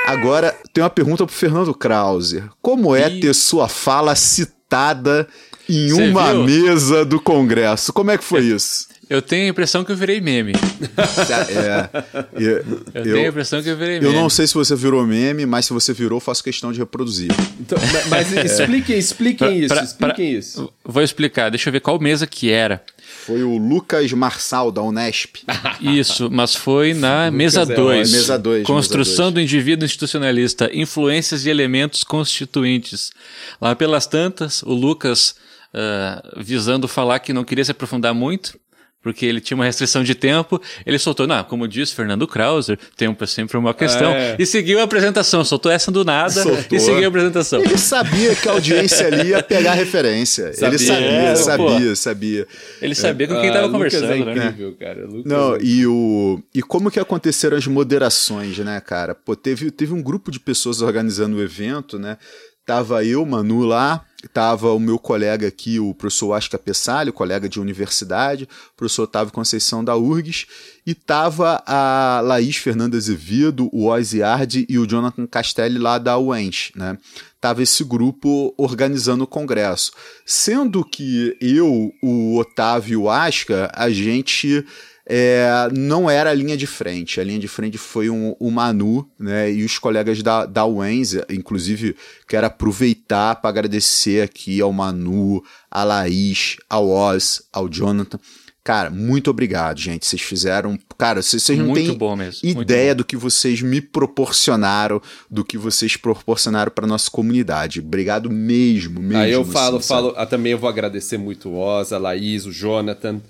Agora, tem uma pergunta pro Fernando Krause. Como é ter sua fala citada em Cê uma viu? mesa do Congresso? Como é que foi isso? Eu tenho a impressão que eu virei meme. é, eu, eu, tenho a impressão que eu virei meme. Eu não sei se você virou meme, mas se você virou, faço questão de reproduzir. Então, mas expliquem, expliquem pra, isso, pra, expliquem pra, isso. Vou explicar, deixa eu ver qual mesa que era. Foi o Lucas Marçal, da Unesp. Isso, mas foi na mesa 2. É, mesa 2. Construção mesa dois. do indivíduo institucionalista, influências e elementos constituintes. Lá pelas tantas, o Lucas, uh, visando falar que não queria se aprofundar muito, porque ele tinha uma restrição de tempo, ele soltou, não, como disse Fernando Krauser, tempo é sempre uma questão, é. e seguiu a apresentação, soltou essa do nada soltou. e seguiu a apresentação. Ele sabia que a audiência ali ia pegar referência. Sabia, ele sabia, é, sabia, sabia. Ele sabia é. com quem estava ah, conversando, é incrível, né? cara. Lucas não, é e, o, e como que aconteceram as moderações, né, cara? Pô, teve, teve um grupo de pessoas organizando o evento, né? Tava eu, Manu lá, Estava o meu colega aqui, o professor Asca Pessalho, colega de universidade, o professor Otávio Conceição da URGS, e estava a Laís Fernanda Azevedo, o Oziardi e o Jonathan Castelli lá da UENS, né? Tava esse grupo organizando o congresso. Sendo que eu, o Otávio e o Asca, a gente é, não era a linha de frente. A linha de frente foi um, o Manu né, e os colegas da, da Wenz. Inclusive, quero aproveitar para agradecer aqui ao Manu, a Laís, ao Oz, ao Jonathan. Cara, muito obrigado, gente. Vocês fizeram. Cara, vocês, não têm ideia do que vocês me proporcionaram, do que vocês proporcionaram para nossa comunidade. Obrigado mesmo, mesmo. Aí eu falo, assim, falo. Ah, também eu vou agradecer muito o Oz, a Laís, o Jonathan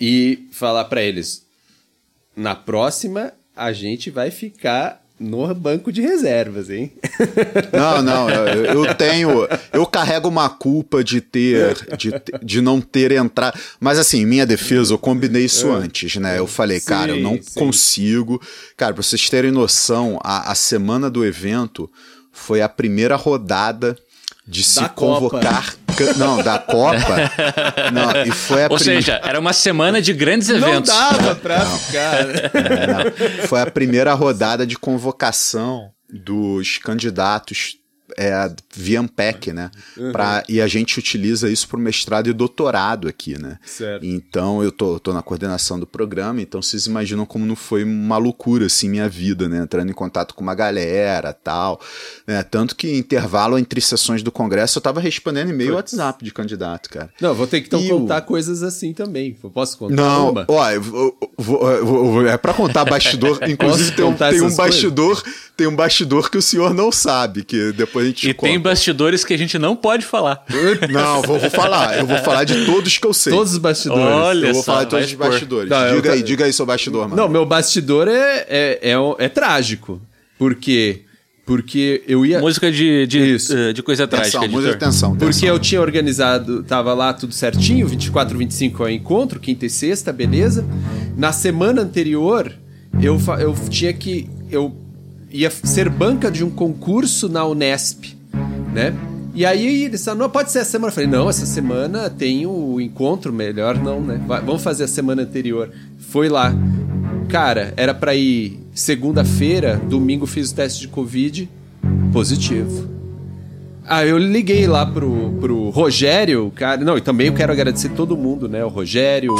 e falar para eles: na próxima a gente vai ficar no banco de reservas, hein? Não, não, eu, eu, tenho, eu carrego uma culpa de ter, de, de não ter entrado, mas assim, minha defesa, eu combinei isso é. antes, né? Eu falei, sim, cara, eu não sim. consigo, cara, pra vocês terem noção, a, a semana do evento foi a primeira rodada de se da convocar. Não, da Copa. não, e foi a Ou prim... seja, era uma semana de grandes eventos. Não dava pra não. ficar. É, foi a primeira rodada de convocação dos candidatos é a Viampec, né? Uhum. Pra, e a gente utiliza isso para mestrado e doutorado aqui, né? Certo. Então eu tô, tô na coordenação do programa, então vocês imaginam como não foi uma loucura assim minha vida, né? Entrando em contato com uma galera tal. Né? Tanto que intervalo entre sessões do Congresso eu tava respondendo e-mail WhatsApp de candidato, cara. Não, vou ter que então contar o... coisas assim também. Eu posso contar? Não, uma? ó, eu vou, vou, é para contar bastidor. Inclusive tem um, tem um bastidor, tem um bastidor que o senhor não sabe, que depois a gente E conta. tem bastidores que a gente não pode falar. Não, vou, vou, falar. Eu vou falar de todos que eu sei. Todos os bastidores. Olha eu vou só, falar de todos os bastidores. Não, diga aí, diga aí seu bastidor, mano. Não, meu bastidor é, é, é, é trágico. Porque porque eu ia. Música de, de, Isso. Uh, de coisa trágica. Tensão, música de tensão, tensão. Porque eu tinha organizado, tava lá tudo certinho, 24, 25 é o encontro, quinta e sexta, beleza. Na semana anterior, eu, eu tinha que. Eu ia ser banca de um concurso na Unesp, né? E aí eles falaram, não, pode ser a semana. Eu falei, não, essa semana tem o encontro, melhor não, né? Vai, vamos fazer a semana anterior. Foi lá. Cara, era para ir segunda-feira, domingo fiz o teste de Covid, positivo. Ah, eu liguei lá pro, pro Rogério, cara. Não, e também eu quero agradecer todo mundo, né? O Rogério,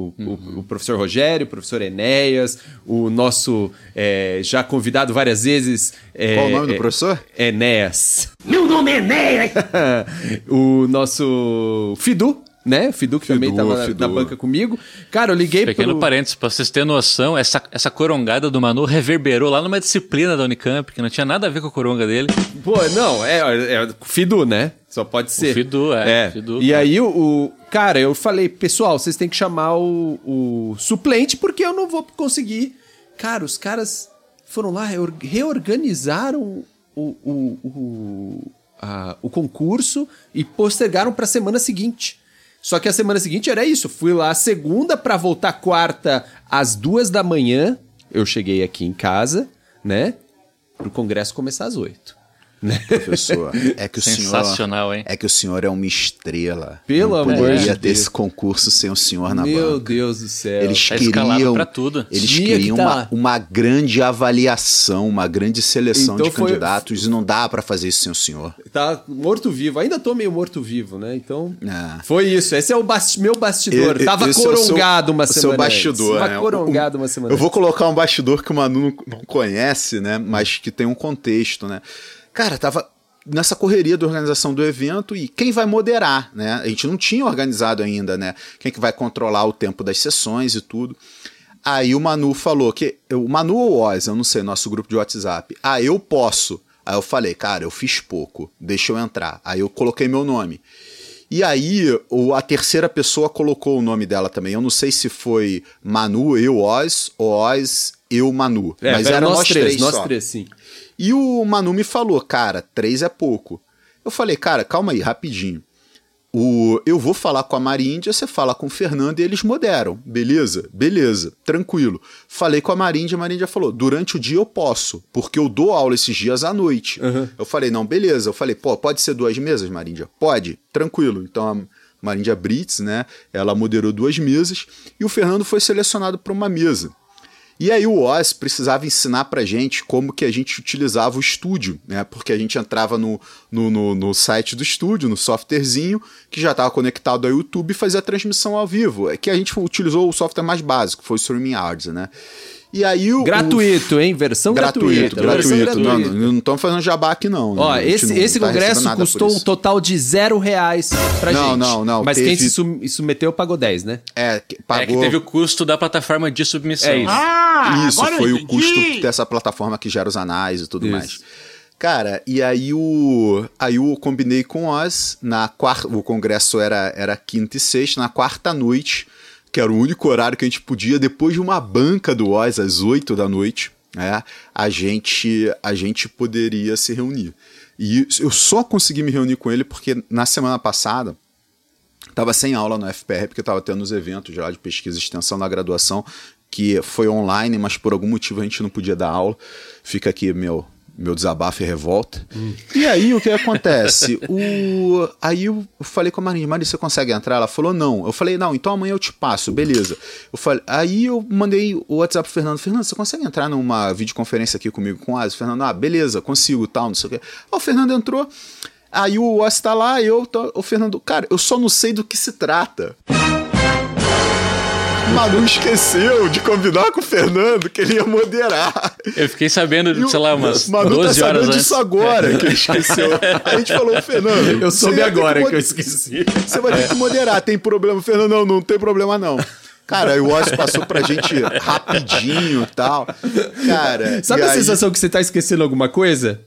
o, o, o professor Rogério, o professor Enéas, o nosso é, já convidado várias vezes. É, Qual o nome do é, professor? Enéas. Meu nome é Enéas! o nosso Fidu, né? O Fidu que Fidu, também tava Fidu. na banca comigo. Cara, eu liguei Pequeno pro... parênteses, pra vocês terem noção, essa, essa corongada do Manu reverberou lá numa disciplina da Unicamp, que não tinha nada a ver com a coronga dele. Pô, não, é, é, é Fidu, né? Só pode ser. O Fidu, é. é. Fidu, e aí, o, o, Cara, eu falei, pessoal, vocês têm que chamar o, o suplente, porque eu não vou conseguir. Cara, os caras foram lá, reorganizaram o, o, o, a, o concurso e postergaram para a semana seguinte. Só que a semana seguinte era isso. Fui lá segunda para voltar quarta às duas da manhã. Eu cheguei aqui em casa, né? Pro congresso começar às oito. Né? Professor, é que o Sensacional, senhor, hein? É que o senhor é uma estrela. Pelo amor de Deus. ter esse concurso sem o senhor na Meu banca. Deus do céu. Eles tá queriam pra tudo. Eles Tinha queriam tá uma, uma grande avaliação, uma grande seleção então de foi... candidatos e não dá para fazer isso sem o senhor. Tá morto-vivo. Ainda tô meio morto-vivo, né? Então, é. foi isso. Esse é o bast... meu bastidor. Eu, Tava corongado é seu, uma semana seu bastidor, Tava né? corongado uma semana Eu vou colocar um bastidor que o Manu não, não conhece, né? Mas que tem um contexto, né? Cara, tava nessa correria da organização do evento e quem vai moderar, né? A gente não tinha organizado ainda, né? Quem que vai controlar o tempo das sessões e tudo. Aí o Manu falou que o Manu ou Oz, eu não sei, nosso grupo de WhatsApp. Ah, eu posso. Aí eu falei, cara, eu fiz pouco, deixa eu entrar. Aí eu coloquei meu nome. E aí, o, a terceira pessoa colocou o nome dela também. Eu não sei se foi Manu, eu, Oz, ou Oz, eu, Manu. É, mas era nós, nós três, três nós só. três, sim. E o Manu me falou, cara, três é pouco. Eu falei, cara, calma aí, rapidinho. O, eu vou falar com a Maríndia, você fala com o Fernando e eles moderam. Beleza? Beleza, tranquilo. Falei com a Maríndia, a Maríndia falou: durante o dia eu posso, porque eu dou aula esses dias à noite. Uhum. Eu falei, não, beleza. Eu falei, pô, pode ser duas mesas, Maríndia? Pode, tranquilo. Então a Maríndia Brits, né? Ela moderou duas mesas e o Fernando foi selecionado para uma mesa. E aí o Oz precisava ensinar pra gente como que a gente utilizava o estúdio, né? Porque a gente entrava no, no, no, no site do estúdio, no softwarezinho, que já estava conectado ao YouTube e fazia a transmissão ao vivo. É que a gente utilizou o software mais básico, foi o StreamYard, né? E aí o. Gratuito, hein? Versão gratuito. gratuita. Gratuito, Versão Não, gratuita. não estamos fazendo jabá aqui, não. Ó, né? Esse, não esse tá congresso custou um total de zero reais pra Não, gente. não, não, Mas quem teve- se sum- submeteu pagou 10, né? É, que É que pagou. teve o custo da plataforma de submissão. É isso. Ah, Isso, agora eu foi o custo dessa plataforma que gera os anais e tudo Isso. mais. Cara, e aí o aí eu combinei com Oz na quarta, o congresso era era quinta e sexta, na quarta noite, que era o único horário que a gente podia depois de uma banca do Oz às oito da noite, né? A gente a gente poderia se reunir. E eu só consegui me reunir com ele porque na semana passada Tava sem aula no FPR, porque tava tendo os eventos lá de pesquisa e extensão na graduação, que foi online, mas por algum motivo a gente não podia dar aula. Fica aqui meu, meu desabafo e revolta. E aí o que acontece? O... Aí eu falei com a Marinha, Marinha, você consegue entrar? Ela falou, não. Eu falei, não, então amanhã eu te passo, beleza. Eu falei... Aí eu mandei o WhatsApp pro Fernando, Fernando, você consegue entrar numa videoconferência aqui comigo com o Asa? O Fernando, ah, beleza, consigo, tal, não sei o quê. Aí o Fernando entrou. Aí o Oz tá lá, eu tô, o Fernando, cara, eu só não sei do que se trata. O Manu esqueceu de combinar com o Fernando que ele ia moderar. Eu fiquei sabendo, E o- sei lá, umas o Manu 12 tá horas sabendo antes. disso agora, que ele esqueceu. Aí a gente falou, Fernando. Eu soube agora mod- que eu esqueci. Você vai ter que moderar, tem problema? Fernando, não, não tem problema não. Cara, o Oz passou pra gente rapidinho e tal. Cara, Sabe a aí- sensação que você tá esquecendo alguma coisa?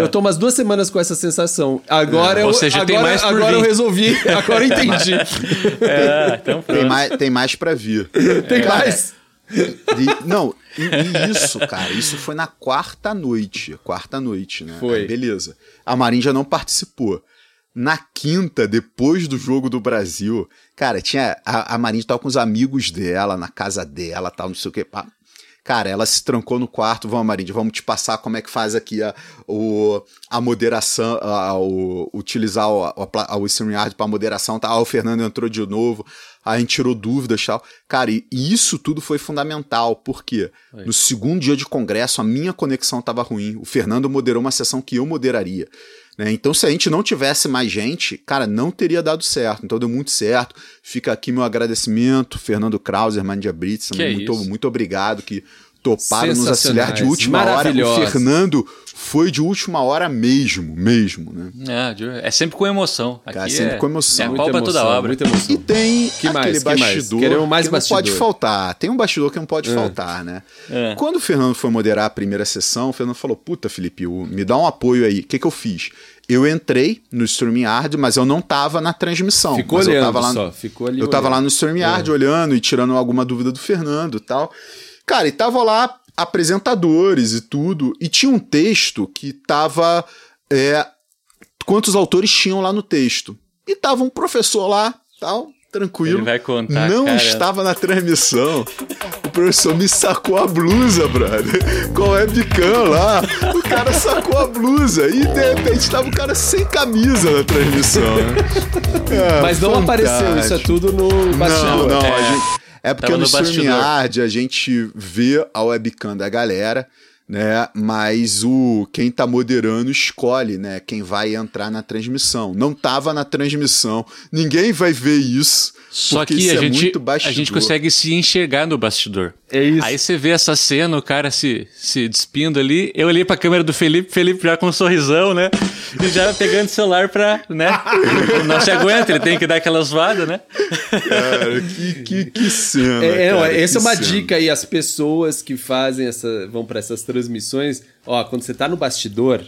Eu tô umas duas semanas com essa sensação. Agora É. Ou eu, seja, agora, tem mais por agora eu vir. resolvi. Agora eu entendi. É, então Tem mais, tem mais pra vir. Tem Cara, mais. E- não, e, e isso, cara, isso foi na quarta noite. Quarta noite, né? Foi. Aí, beleza. A Marinha já não participou. Na quinta, depois do jogo do Brasil, cara, tinha. A, a Marinha tava com os amigos dela, na casa dela, tal, não sei o que. Cara, ela se trancou no quarto, vamos, Marinha, vamos te passar como é que faz aqui a, o, a moderação, a, o, utilizar o, a- o StreamYard para moderação, tá? Ah, o Fernando entrou de novo, aí a gente tirou dúvidas e tal. Cara, e, e isso tudo foi fundamental, porque no segundo dia de congresso a minha conexão estava ruim, o Fernando moderou uma sessão que eu moderaria. Né? Então, se a gente não tivesse mais gente, cara, não teria dado certo. Então, deu muito certo. Fica aqui meu agradecimento, Fernando Krauser, Mandia Brits, é muito, muito obrigado que toparam nos auxiliar de última hora. O. Fernando foi de última hora mesmo, mesmo, né? É, é sempre com emoção. Aqui Cara, sempre é, com emoção. É Muita pau pra toda obra. Muita emoção. E tem Que mais? aquele Que mais? bastidor Queremos mais que não bastidor. pode faltar. Tem um bastidor que não pode faltar, né? É. Quando o Fernando foi moderar a primeira sessão, o Fernando falou, puta, Felipe, me dá um apoio aí. O que, que eu fiz? Eu entrei no StreamYard, mas eu não tava na transmissão. Ficou mas eu olhando tava lá, só, ficou ali Eu tava olhando. lá no StreamYard olhando e tirando alguma dúvida do Fernando e tal. Cara, e tava lá apresentadores e tudo, e tinha um texto que tava... é, quantos autores tinham lá no texto. E tava um professor lá, tal, tranquilo. Ele vai contar, Não cara. estava na transmissão. O professor me sacou a blusa, brother. Com a webcam lá. O cara sacou a blusa. E de repente tava o cara sem camisa na transmissão. né? É, Mas não apareceu, isso é fantástico. tudo no bastidor. Não, não, É. a gente, é porque Tava no no. StreamYard a gente vê a webcam da galera, né? Mas o quem tá moderando escolhe, né? Quem vai entrar na transmissão. Não tava na transmissão. Ninguém vai ver isso. Só que isso a é gente, muito a gente consegue se enxergar no bastidor. É isso. Aí você vê essa cena, o cara se, se despindo ali. Eu olhei pra câmera do Felipe, Felipe já com um sorrisão, né? E já pegando o celular pra, né? Não se aguenta, ele tem que dar aquela zoada, né? Cara, que, que, que cena. É, é, cara, essa é uma cena. dica aí, as pessoas que fazem essa, vão pra essas transmissões, ó, quando você tá no bastidor,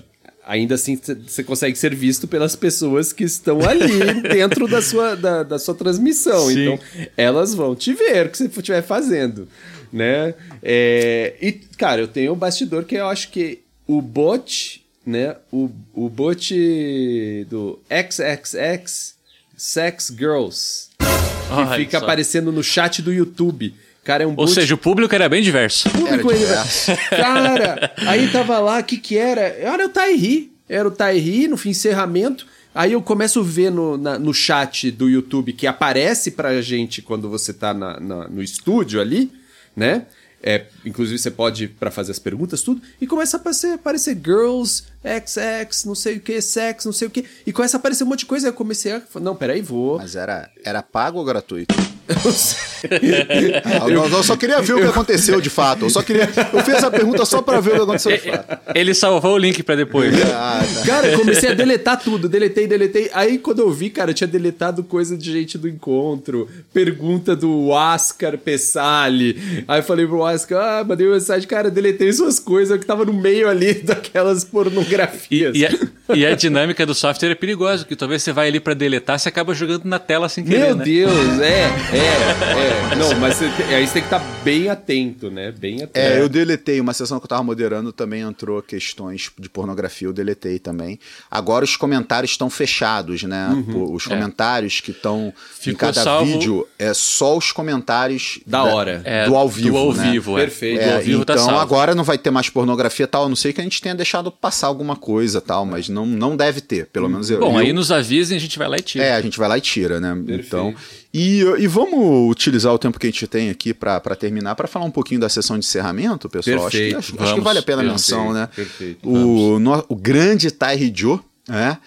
ainda assim você consegue ser visto pelas pessoas que estão ali dentro da sua, da, da sua transmissão. Sim. Então, elas vão te ver o que você estiver fazendo, né? É, e, cara, eu tenho um bastidor que eu acho que o bot, né? O, o bot do XXX Sex Girls, que fica aparecendo no chat do YouTube. Cara, é um Ou seja, o público era bem diverso. O público era diverso. Cara, aí tava lá, o que que era? Era o Tairi. Era o Tairi no encerramento. Aí eu começo a ver no, na, no chat do YouTube que aparece pra gente quando você tá na, na, no estúdio ali, né? É, inclusive você pode para fazer as perguntas, tudo, e começa a aparecer, aparecer girls, XX, não sei o que, sex, não sei o que, e começa a aparecer um monte de coisa. Aí eu comecei a. Não, peraí, vou. Mas era, era pago ou gratuito? Eu, eu, eu, só queria ver o que aconteceu de fato. Eu só queria. Eu fiz essa pergunta só para ver o que aconteceu de fato. Ele salvou o link para depois. Ah, tá. Cara, eu comecei a deletar tudo. Deletei, deletei. Aí quando eu vi, cara, eu tinha deletado coisa de gente do encontro. Pergunta do Oscar Pessali. Aí eu falei pro Oscar, ah, mandei uma mensagem, cara, deletei suas coisas que tava no meio ali daquelas pornografias. E, e, a, e a, dinâmica do software é perigosa, porque talvez você vai ali para deletar, você acaba jogando na tela sem querer. Meu né? Deus, é. É, é. Não, mas você, aí você tem que estar tá bem atento, né? Bem atento. É, eu deletei. Uma sessão que eu tava moderando também entrou questões de pornografia, eu deletei também. Agora os comentários estão fechados, né? Uhum, os é. comentários que estão em cada salvo... vídeo é só os comentários da hora. Da, é, do ao vivo. Do ao né? vivo, é. Perfeito. É, vivo tá então tá agora não vai ter mais pornografia tal, a não sei que a gente tenha deixado passar alguma coisa tal, mas não, não deve ter, pelo menos eu. Bom, eu, aí nos avisem, a gente vai lá e tira. É, a gente vai lá e tira, né? Perfeito. Então. E, e vamos utilizar o tempo que a gente tem aqui para terminar, para falar um pouquinho da sessão de encerramento, pessoal. Perfeito. Acho, que, acho, acho que vale a pena a menção, né? Perfeito. O, no, o grande Tairi Joe, né?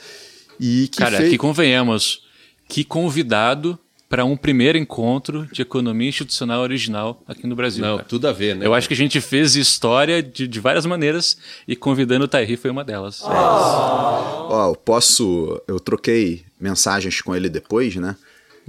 E que Cara, fez... que convenhamos, que convidado para um primeiro encontro de economia institucional original aqui no Brasil. Não, cara. tudo a ver, né? Eu acho que a gente fez história de, de várias maneiras e convidando o Tairi foi uma delas. Ó, oh. oh, posso. Eu troquei mensagens com ele depois, né?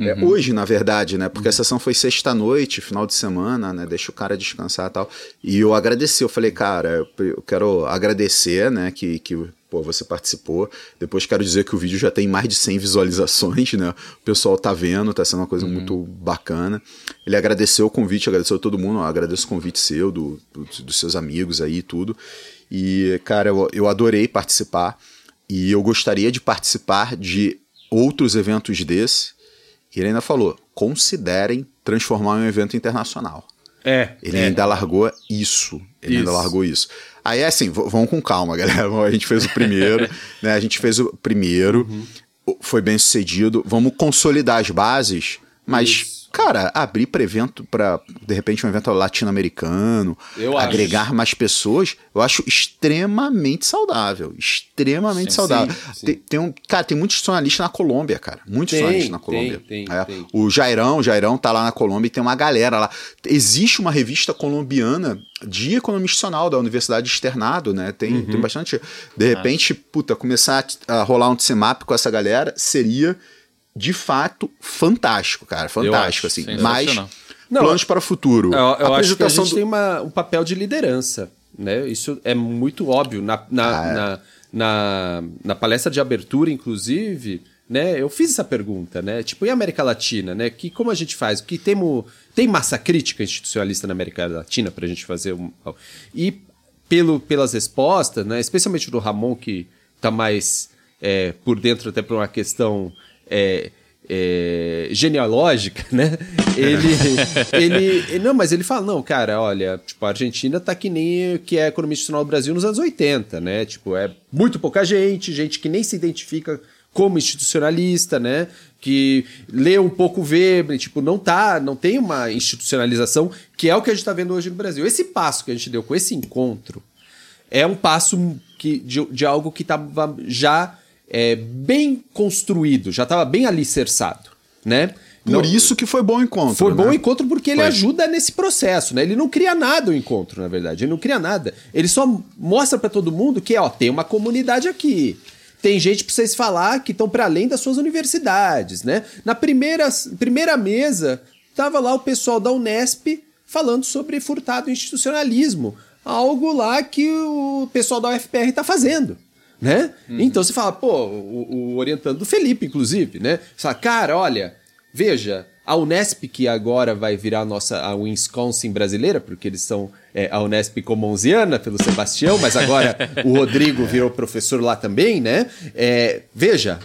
É, uhum. É, hoje, na verdade, né? Porque uhum. a sessão foi sexta-noite, final de semana, né? Deixa o cara descansar e tal. E eu agradeci, eu falei, cara, eu quero agradecer, né? Que, que pô, você participou. Depois quero dizer que o vídeo já tem mais de 100 visualizações, né? O pessoal tá vendo, tá sendo uma coisa uhum. muito bacana. Ele agradeceu o convite, agradeceu a todo mundo, eu agradeço o convite seu, do, do, dos seus amigos aí e tudo. E, cara, eu, eu adorei participar. E eu gostaria de participar de outros eventos desse e ele ainda falou: considerem transformar em um evento internacional. É. Ele é. ainda largou isso. Ele isso. ainda largou isso. Aí é assim, vamos com calma, galera. A gente fez o primeiro, né? A gente fez o primeiro, uhum. foi bem sucedido. Vamos consolidar as bases, mas isso cara, abrir para evento, para de repente um evento latino-americano, agregar acho. mais pessoas, eu acho extremamente saudável. Extremamente sim, saudável. Sim, sim. Tem, tem, um, cara, tem muitos jornalistas na Colômbia, cara. Muitos jornalistas na Colômbia. Tem, tem, é. tem, O Jairão, o Jairão tá lá na Colômbia e tem uma galera lá. Existe uma revista colombiana de economia institucional da Universidade de Externado, né? Tem, uhum. tem bastante. De repente, puta, começar a, a rolar um TCMAP com essa galera seria de fato fantástico, cara. Fantástico, assim. Mas Não, planos para o futuro. Eu, eu acho que a gente do... tem uma, um papel de liderança. Né? Isso é muito óbvio. Na, na, ah, é. na, na, na, palestra de abertura, inclusive, né, eu fiz essa pergunta, né? Tipo, e a América Latina, né? Que como a gente faz? Que temos, tem massa crítica institucionalista na América Latina para a gente fazer um. E pelo, pelas respostas, né? Especialmente do Ramon, que está mais é, por dentro até por uma questão é, é, genealógica, né? Ele, ele, não, mas ele fala, não, cara, olha, tipo, a Argentina tá que nem que é a economia institucional do Brasil nos anos 80, né? Tipo, é muito pouca gente, gente que nem se identifica como institucionalista, né? Que lê um pouco Weber, tipo, não tá, não tem uma institucionalização, que é o que a gente está vendo hoje no Brasil. Esse passo que a gente deu com esse encontro é um passo que, de, de algo que estava já é, bem construído, já estava bem alicerçado, né? Por não, isso que foi bom encontro. Foi né? bom encontro porque ele ajuda nesse processo, né? Ele não cria nada o encontro, na verdade. Ele não cria nada. Ele só mostra para todo mundo que, ó, tem uma comunidade aqui. Tem gente para vocês falar que estão para além das suas universidades, né? Na primeira, primeira mesa, tava lá o pessoal da Unesp falando sobre furtado institucionalismo. Algo lá que o pessoal da UFPR está fazendo né? Uhum. Então você fala, pô, o, o, orientando do Felipe, inclusive, né? Você fala, cara, olha, veja, a Unesp, que agora vai virar a nossa a Wisconsin brasileira, porque eles são é, a Unesp comonziana pelo Sebastião, mas agora o Rodrigo virou professor lá também, né? É, veja,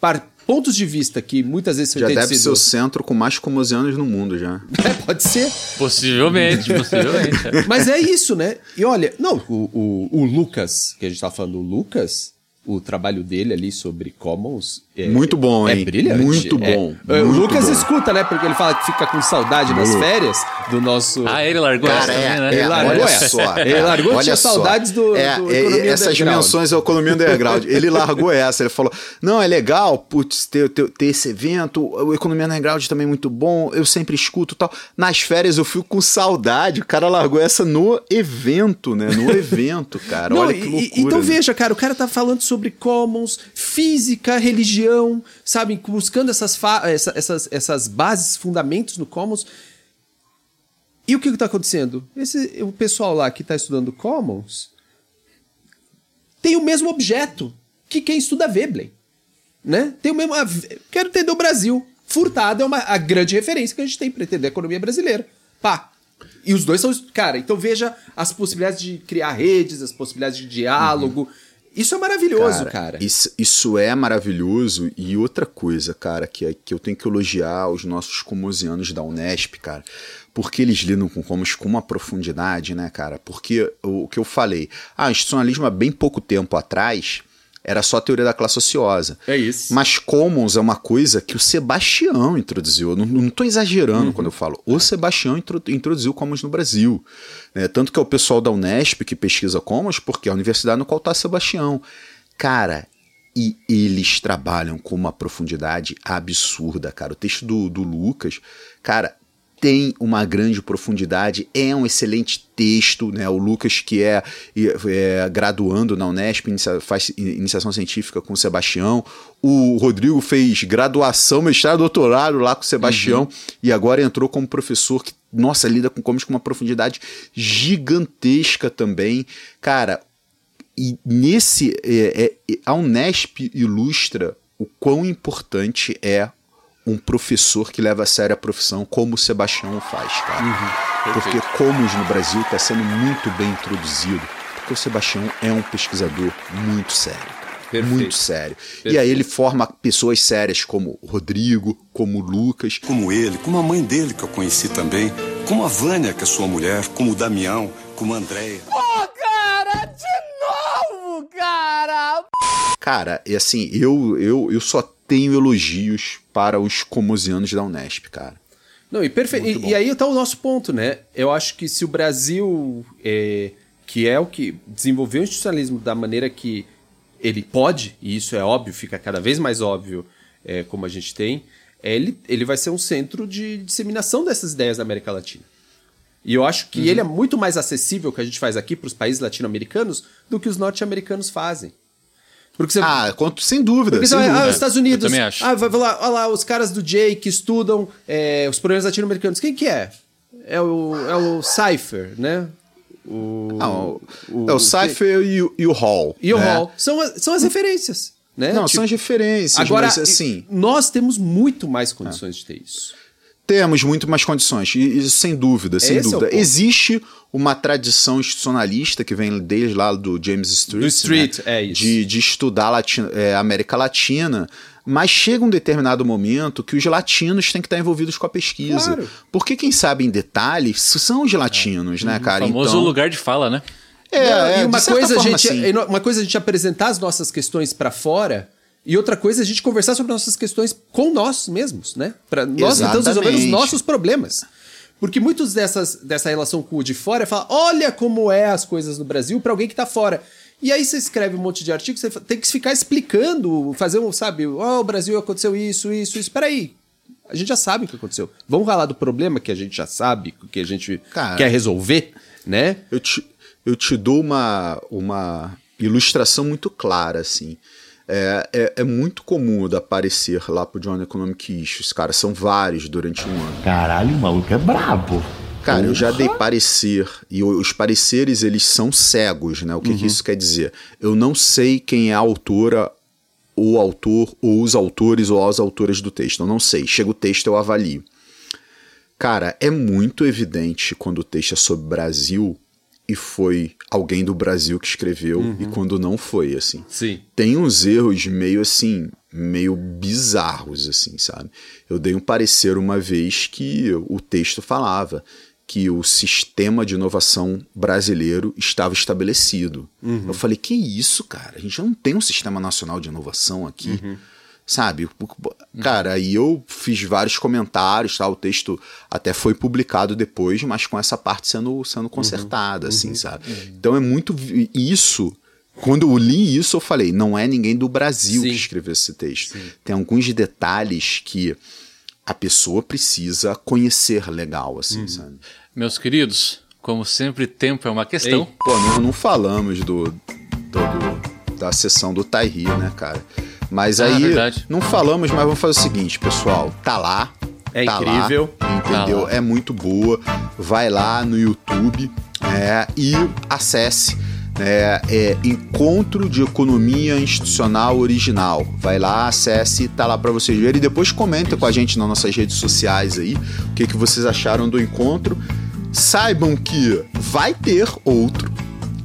par, pontos de vista que muitas vezes já deve ser o centro com mais comonzianos no mundo já. É, pode ser. Possivelmente, possivelmente. Mas é isso, né? E olha, não, o, o, o Lucas, que a gente tava falando, o Lucas, o trabalho dele ali sobre Commons é, muito bom, é hein? É brilhante. Muito é. bom. É, muito o Lucas bom. escuta, né? Porque ele fala que fica com saudade nas férias do nosso. Ah, ele largou Cara, essa é, também, né? Ele largou olha essa. Só, ele largou, olha tinha só. saudades do, é, do é, Essas menções ao Economia Underground. ele largou essa. Ele falou: não, é legal, putz, ter, ter, ter esse evento. O Economia Underground também é muito bom. Eu sempre escuto tal. Nas férias eu fico com saudade. O cara largou essa no evento, né? No evento, cara. Não, olha que loucura. Então né? veja, cara, o cara tá falando sobre commons, física, religião, sabe? Buscando essas, essa, essas, essas bases, fundamentos no Commons. E o que está acontecendo? Esse, o pessoal lá que está estudando Commons tem o mesmo objeto que quem estuda Veblen. Né? Tem o mesmo. Quero entender o Brasil. Furtado é uma, a grande referência que a gente tem para entender a economia brasileira. Pá. E os dois são. Cara, então veja as possibilidades de criar redes, as possibilidades de diálogo. Uhum isso é maravilhoso, cara. cara. Isso, isso, é maravilhoso. E outra coisa, cara, que, é, que eu tenho que elogiar os nossos comosianos da Unesp, cara. Porque eles lidam com comos com uma profundidade, né, cara? Porque o, o que eu falei, ah, institucionalismo há bem pouco tempo atrás era só a teoria da classe ociosa. É isso. Mas commons é uma coisa que o Sebastião introduziu. Eu não estou exagerando uhum. quando eu falo. O Sebastião introduziu commons no Brasil. Né? Tanto que é o pessoal da Unesp que pesquisa commons, porque é a universidade no qual está Sebastião. Cara, e eles trabalham com uma profundidade absurda, cara. O texto do, do Lucas, cara, tem uma grande profundidade, é um excelente texto, né? O Lucas, que é, é graduando na Unesp, inicia, faz iniciação científica com o Sebastião. O Rodrigo fez graduação, mestrado, doutorado lá com o Sebastião uhum. e agora entrou como professor que, nossa, lida com comics com uma profundidade gigantesca também. Cara, e nesse. É, é, a Unesp ilustra o quão importante é um professor que leva a sério a profissão como o Sebastião faz, cara. Uhum, porque Comus no Brasil está sendo muito bem introduzido, porque o Sebastião é um pesquisador muito sério. Perfeito. Muito sério. Perfeito. E aí ele forma pessoas sérias como o Rodrigo, como o Lucas. Como ele, como a mãe dele que eu conheci também, como a Vânia, que é sua mulher, como o Damião, como a Andréia. Pô, cara, de novo, cara! Cara, e assim, eu, eu, eu só tenho elogios para os comusianos da Unesp, cara. Não, e perfeito. E, e, aí está o nosso ponto, né? Eu acho que se o Brasil, é, que é o que desenvolveu o institucionalismo da maneira que ele pode, e isso é óbvio, fica cada vez mais óbvio é, como a gente tem, é, ele, ele vai ser um centro de disseminação dessas ideias na América Latina. E eu acho que uhum. ele é muito mais acessível que a gente faz aqui para os países latino-americanos do que os norte-americanos fazem. Porque você... Ah, conto, sem dúvida. Porque sem você dúvida. Ah, os Estados Unidos. Eu também acho. Ah, vai lá, olha lá, os caras do Jay que estudam é, os problemas latino-americanos. Quem que é? É o, é o Cypher, né? O, ah, o, o, é o Cypher e, o, e o Hall. E o né? Hall. São, são as referências. Né? Não, tipo, são as referências. Agora, mas, assim, nós temos muito mais condições ah. de ter isso. Temos muito mais condições, e, sem dúvida, sem Esse dúvida. É Existe uma tradição institucionalista que vem desde lá do James Street, do Street né? é isso. De, de estudar Latina, é, América Latina, mas chega um determinado momento que os latinos têm que estar envolvidos com a pesquisa. Claro. Porque quem sabe em detalhe são os latinos, é. né, cara? O famoso então, lugar de fala, né? É, é e uma coisa, a gente, uma coisa a gente apresentar as nossas questões para fora e outra coisa é a gente conversar sobre nossas questões com nós mesmos, né? Para nós então resolver os nossos problemas. Porque muitos dessas, dessa relação com o de fora falar, olha como é as coisas no Brasil para alguém que tá fora. E aí você escreve um monte de artigos, você tem que ficar explicando, fazer um, sabe, ó, oh, o Brasil aconteceu isso, isso, isso. Peraí, a gente já sabe o que aconteceu. Vamos falar do problema que a gente já sabe, que a gente Cara, quer resolver, né? Eu te, eu te dou uma, uma ilustração muito clara, assim. É, é, é, muito comum de aparecer lá pro John Economic Issues, cara. São vários durante um ano. Caralho, o maluco é brabo. Cara, eu já dei parecer, e os pareceres eles são cegos, né? O que, uhum. que isso quer dizer? Eu não sei quem é a autora, o autor, ou os autores, ou as autoras do texto. Eu não sei. Chega o texto, eu avalio. Cara, é muito evidente quando o texto é sobre Brasil e foi alguém do Brasil que escreveu uhum. e quando não foi, assim. Sim. Tem uns erros meio assim, meio bizarros, assim, sabe? Eu dei um parecer uma vez que o texto falava que o sistema de inovação brasileiro estava estabelecido. Uhum. Eu falei, que isso, cara? A gente não tem um sistema nacional de inovação aqui. Uhum sabe? Cara, aí eu fiz vários comentários, tá? O texto até foi publicado depois, mas com essa parte sendo, sendo consertada, uhum, assim, uhum, sabe? Uhum. Então é muito isso. Quando eu li isso, eu falei, não é ninguém do Brasil Sim. que escreveu esse texto. Sim. Tem alguns detalhes que a pessoa precisa conhecer legal, assim, uhum. sabe? Meus queridos, como sempre, tempo é uma questão. Ei. Pô, não, não falamos do, do, do, da sessão do Tairi, né, cara? Mas ah, aí, verdade. não falamos, mas vamos fazer o seguinte, pessoal. Tá lá. É tá incrível. Lá, entendeu? Tá lá. É muito boa. Vai lá no YouTube é, e acesse. É, é, Encontro de Economia Institucional Original. Vai lá, acesse, tá lá para vocês verem. E depois comenta com a gente nas nossas redes sociais aí o que, que vocês acharam do encontro. Saibam que vai ter outro.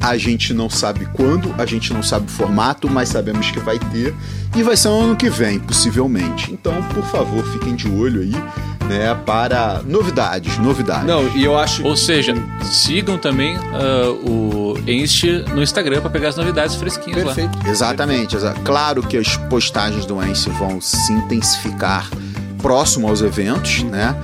A gente não sabe quando, a gente não sabe o formato, mas sabemos que vai ter. E vai ser no ano que vem, possivelmente. Então, por favor, fiquem de olho aí, né, para novidades, novidades. Não, e eu acho. Ou seja, sigam também uh, o Inst no Instagram para pegar as novidades fresquinhas Perfeito. lá. Exatamente. Claro que as postagens do Inst vão se intensificar próximo aos eventos, né?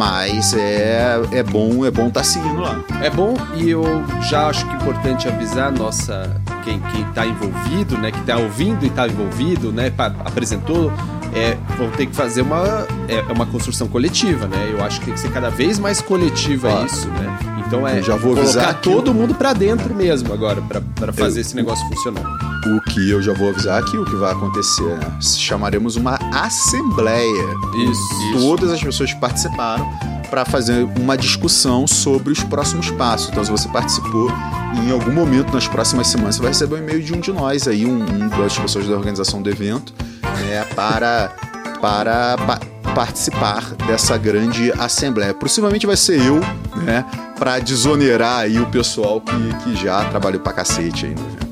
Mas é, é bom é bom estar tá seguindo lá. É bom e eu já acho que é importante avisar nossa quem quem está envolvido, né, que está ouvindo e está envolvido, né, apresentou, é, vão ter que fazer uma é, uma construção coletiva, né? Eu acho que tem que ser cada vez mais coletiva isso, né? Então é já vou colocar todo mundo para dentro mesmo agora para fazer eu, esse negócio funcionar. O que eu já vou avisar aqui o que vai acontecer, né? chamaremos uma assembleia. Isso. Todas as pessoas que participaram para fazer uma discussão sobre os próximos passos. Então, se você participou em algum momento nas próximas semanas, você vai receber um e-mail de um de nós aí, um, um das pessoas da organização do evento, né, para para pa participar dessa grande assembleia. Possivelmente vai ser eu, né, para desonerar aí o pessoal que, que já trabalhou pra cacete aí no evento.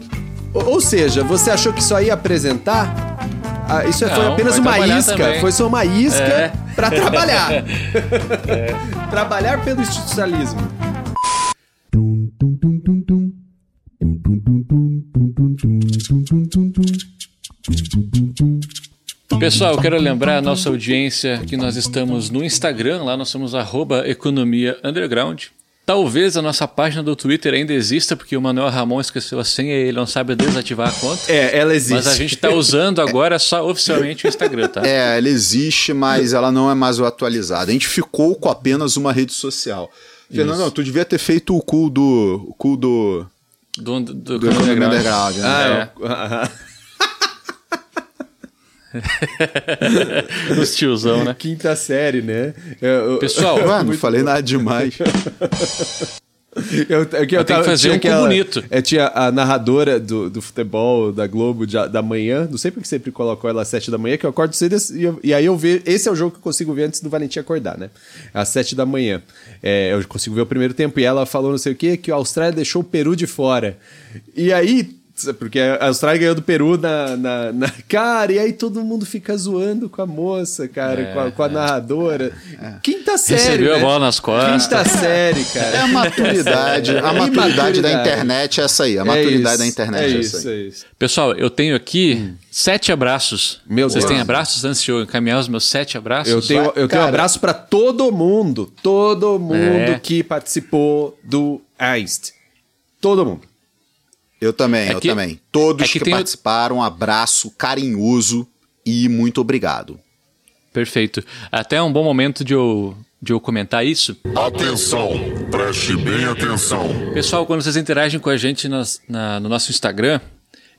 Ou seja, você achou que só ia apresentar? Ah, isso Não, foi apenas uma isca. Também. Foi só uma isca é. para trabalhar. é. Trabalhar pelo institucionalismo. Pessoal, eu quero lembrar a nossa audiência que nós estamos no Instagram, lá nós somos arroba economia underground. Talvez a nossa página do Twitter ainda exista, porque o Manuel Ramon esqueceu a senha e ele não sabe desativar a conta. É, ela existe. Mas a gente está usando agora só oficialmente o Instagram, tá? É, ela existe, mas ela não é mais atualizada. A gente ficou com apenas uma rede social. Fernando, tu devia ter feito o cool do. O cool do. Do, do, do, do Underground. Underground né? Ah, é. Os tiozão, né? Quinta série, né? Eu, Pessoal, eu, não falei nada demais. Eu, eu, eu, que fazer um aquela, bonito. É, tinha a narradora do, do futebol da Globo de, da manhã. Não sei porque sempre colocou ela às sete da manhã, que eu acordo cedo e, e, aí eu vejo. Esse é o jogo que eu consigo ver antes do Valentim acordar, né? Às sete da manhã. É, eu consigo ver o primeiro tempo. E ela falou não sei o que, que a Austrália deixou o Peru de fora. E aí porque a Austrália ganhou do Peru na, na, na, Cara, e aí todo mundo fica zoando com a moça, cara, é, com, a, com, a, é. narradora. É. Quinta série. Recebeu né? a bola nas costas. Quinta série, cara. É a maturidade. a maturidade da internet é essa aí. A é maturidade isso, da internet é, é isso, essa aí. É isso. Pessoal, eu tenho aqui hum. sete abraços. Meu Vocês Deus. têm abraços antes de eu encaminhar os meus sete abraços? Eu tenho, eu tenho um abraço para todo mundo. Todo mundo que participou do AIST. Todo mundo. Eu também, é eu que, também. Todos é que, que participaram, um abraço carinhoso e muito obrigado. Perfeito. Até um bom momento de eu, de eu comentar isso. Atenção, preste bem atenção. Pessoal, quando vocês interagem com a gente nas, na, no nosso Instagram,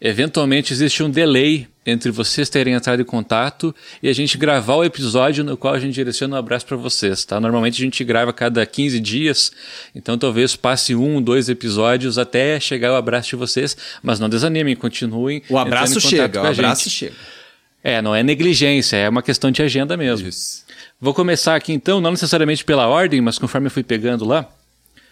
Eventualmente existe um delay entre vocês terem entrado em contato e a gente gravar o episódio no qual a gente direciona um abraço para vocês, tá? Normalmente a gente grava a cada 15 dias, então talvez passe um, dois episódios até chegar o abraço de vocês, mas não desanimem, continuem. O abraço chega, o abraço gente. chega. É, não é negligência, é uma questão de agenda mesmo. Isso. Vou começar aqui então, não necessariamente pela ordem, mas conforme eu fui pegando lá.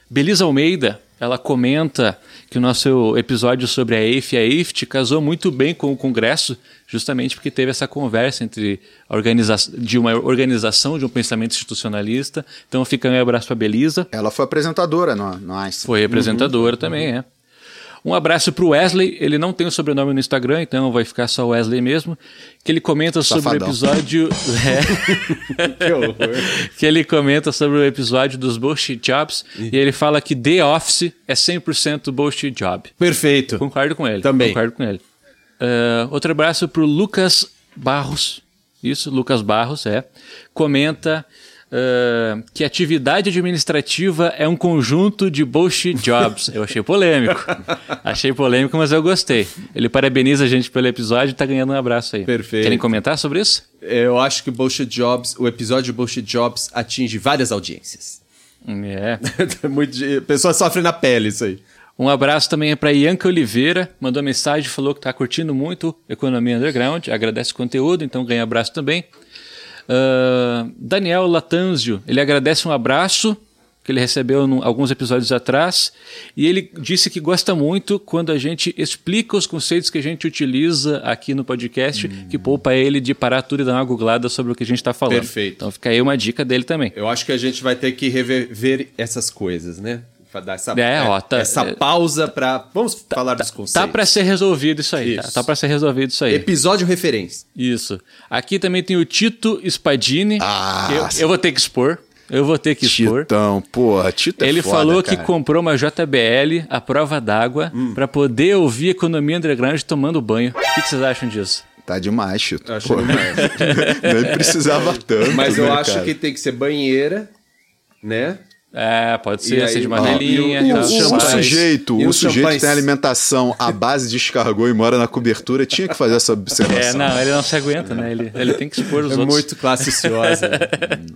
Belisa Almeida, ela comenta que o nosso episódio sobre a EIF e a EIFT casou muito bem com o Congresso, justamente porque teve essa conversa entre de uma organização de um pensamento institucionalista. Então fica um abraço para a Belisa. Ela foi apresentadora no, no Einstein. Foi apresentadora uhum. também, é. Um abraço para o Wesley, ele não tem o sobrenome no Instagram, então vai ficar só Wesley mesmo. Que ele comenta Safadão. sobre o episódio. É, que horror. que ele comenta sobre o episódio dos bullshit jobs e ele fala que The Office é 100% bullshit job. Perfeito. Concordo com ele. Também. Concordo com ele. Uh, outro abraço para o Lucas Barros. Isso, Lucas Barros, é. Comenta uh, que atividade administrativa é um conjunto de bullshit jobs. Eu achei polêmico. achei polêmico, mas eu gostei. Ele parabeniza a gente pelo episódio e tá ganhando um abraço aí. Perfeito. Querem comentar sobre isso? Eu acho que Bullshit Jobs, o episódio Bullshit Jobs atinge várias audiências. É. Muito, pessoa sofre na pele isso aí. Um abraço também para Ianca Oliveira, mandou mensagem, falou que está curtindo muito Economia Underground, agradece o conteúdo, então ganha abraço também. Uh, Daniel Latanzio, ele agradece um abraço que ele recebeu no, alguns episódios atrás e ele disse que gosta muito quando a gente explica os conceitos que a gente utiliza aqui no podcast, hum. que poupa ele de parar tudo e dar uma googlada sobre o que a gente está falando. Perfeito. Então fica aí uma dica dele também. Eu acho que a gente vai ter que rever essas coisas, né? Dar essa, é, ó, tá, essa é, pausa para vamos tá, falar tá, dos conceitos. Tá para ser resolvido isso aí. Tá? Isso. Tá, tá para ser resolvido isso aí. Episódio referência. Isso. Aqui também tem o Tito Spadini. Ah, eu, eu vou ter que expor. Eu vou ter que expor. Titão, porra, Tito é Ele foda, falou cara. que comprou uma JBL à prova d'água hum. para poder ouvir Economia Underground tomando banho. O que, que vocês acham disso? Tá demais, Tito. Acho demais. Nem precisava tanto. Mas eu né, acho cara? que tem que ser banheira, né? É, pode ser, assim, de manelinha. E, o, o, o sujeito, o sujeito tem alimentação à base de escargot e mora na cobertura, tinha que fazer essa observação. É, não, ele não se aguenta, né? Ele, ele tem que expor os é outros. muito classiciosa.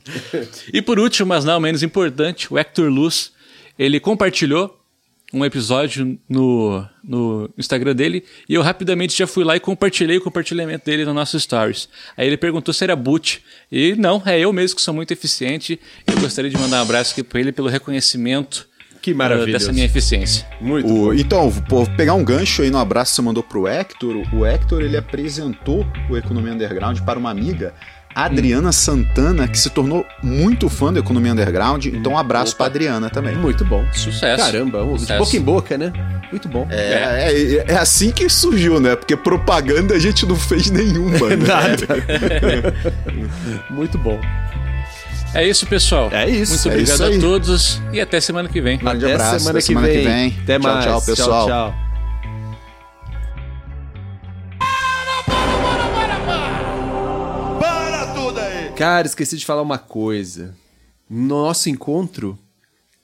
e por último, mas não menos importante, o Hector Luz, ele compartilhou um episódio no, no Instagram dele e eu rapidamente já fui lá e compartilhei o compartilhamento dele no nosso Stories. Aí ele perguntou se era boot e não, é eu mesmo que sou muito eficiente. Eu gostaria de mandar um abraço aqui para ele pelo reconhecimento que maravilha. Uh, dessa minha eficiência. Muito o, Então, vou pegar um gancho aí no abraço que você mandou pro Hector. O Hector, ele apresentou o Economia Underground para uma amiga Adriana hum. Santana, que se tornou muito fã da economia underground. Hum. Então, um abraço para Adriana também. Muito bom. Sucesso. Caramba, Sucesso. de boca em boca, né? Muito bom. É, é, é, assim que surgiu, né? Porque propaganda a gente não fez nenhuma. Né? Nada. muito bom. É isso, pessoal. É isso. Muito é obrigado isso a todos e até semana que vem. Grande até abraço. Semana, até que, semana vem. que vem. Até tchau, mais. Tchau, pessoal. Tchau, tchau. Cara, esqueci de falar uma coisa. No nosso encontro,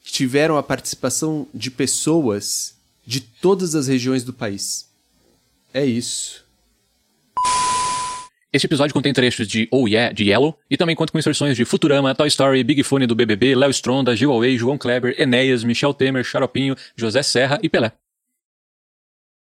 tiveram a participação de pessoas de todas as regiões do país. É isso. Este episódio contém trechos de Oh Yeah, de Yellow, e também conta com inserções de Futurama, Toy Story, Big Fone do BBB, Léo Stronda, Gil Away, João Kleber, Enéas, Michel Temer, Xaropinho, José Serra e Pelé.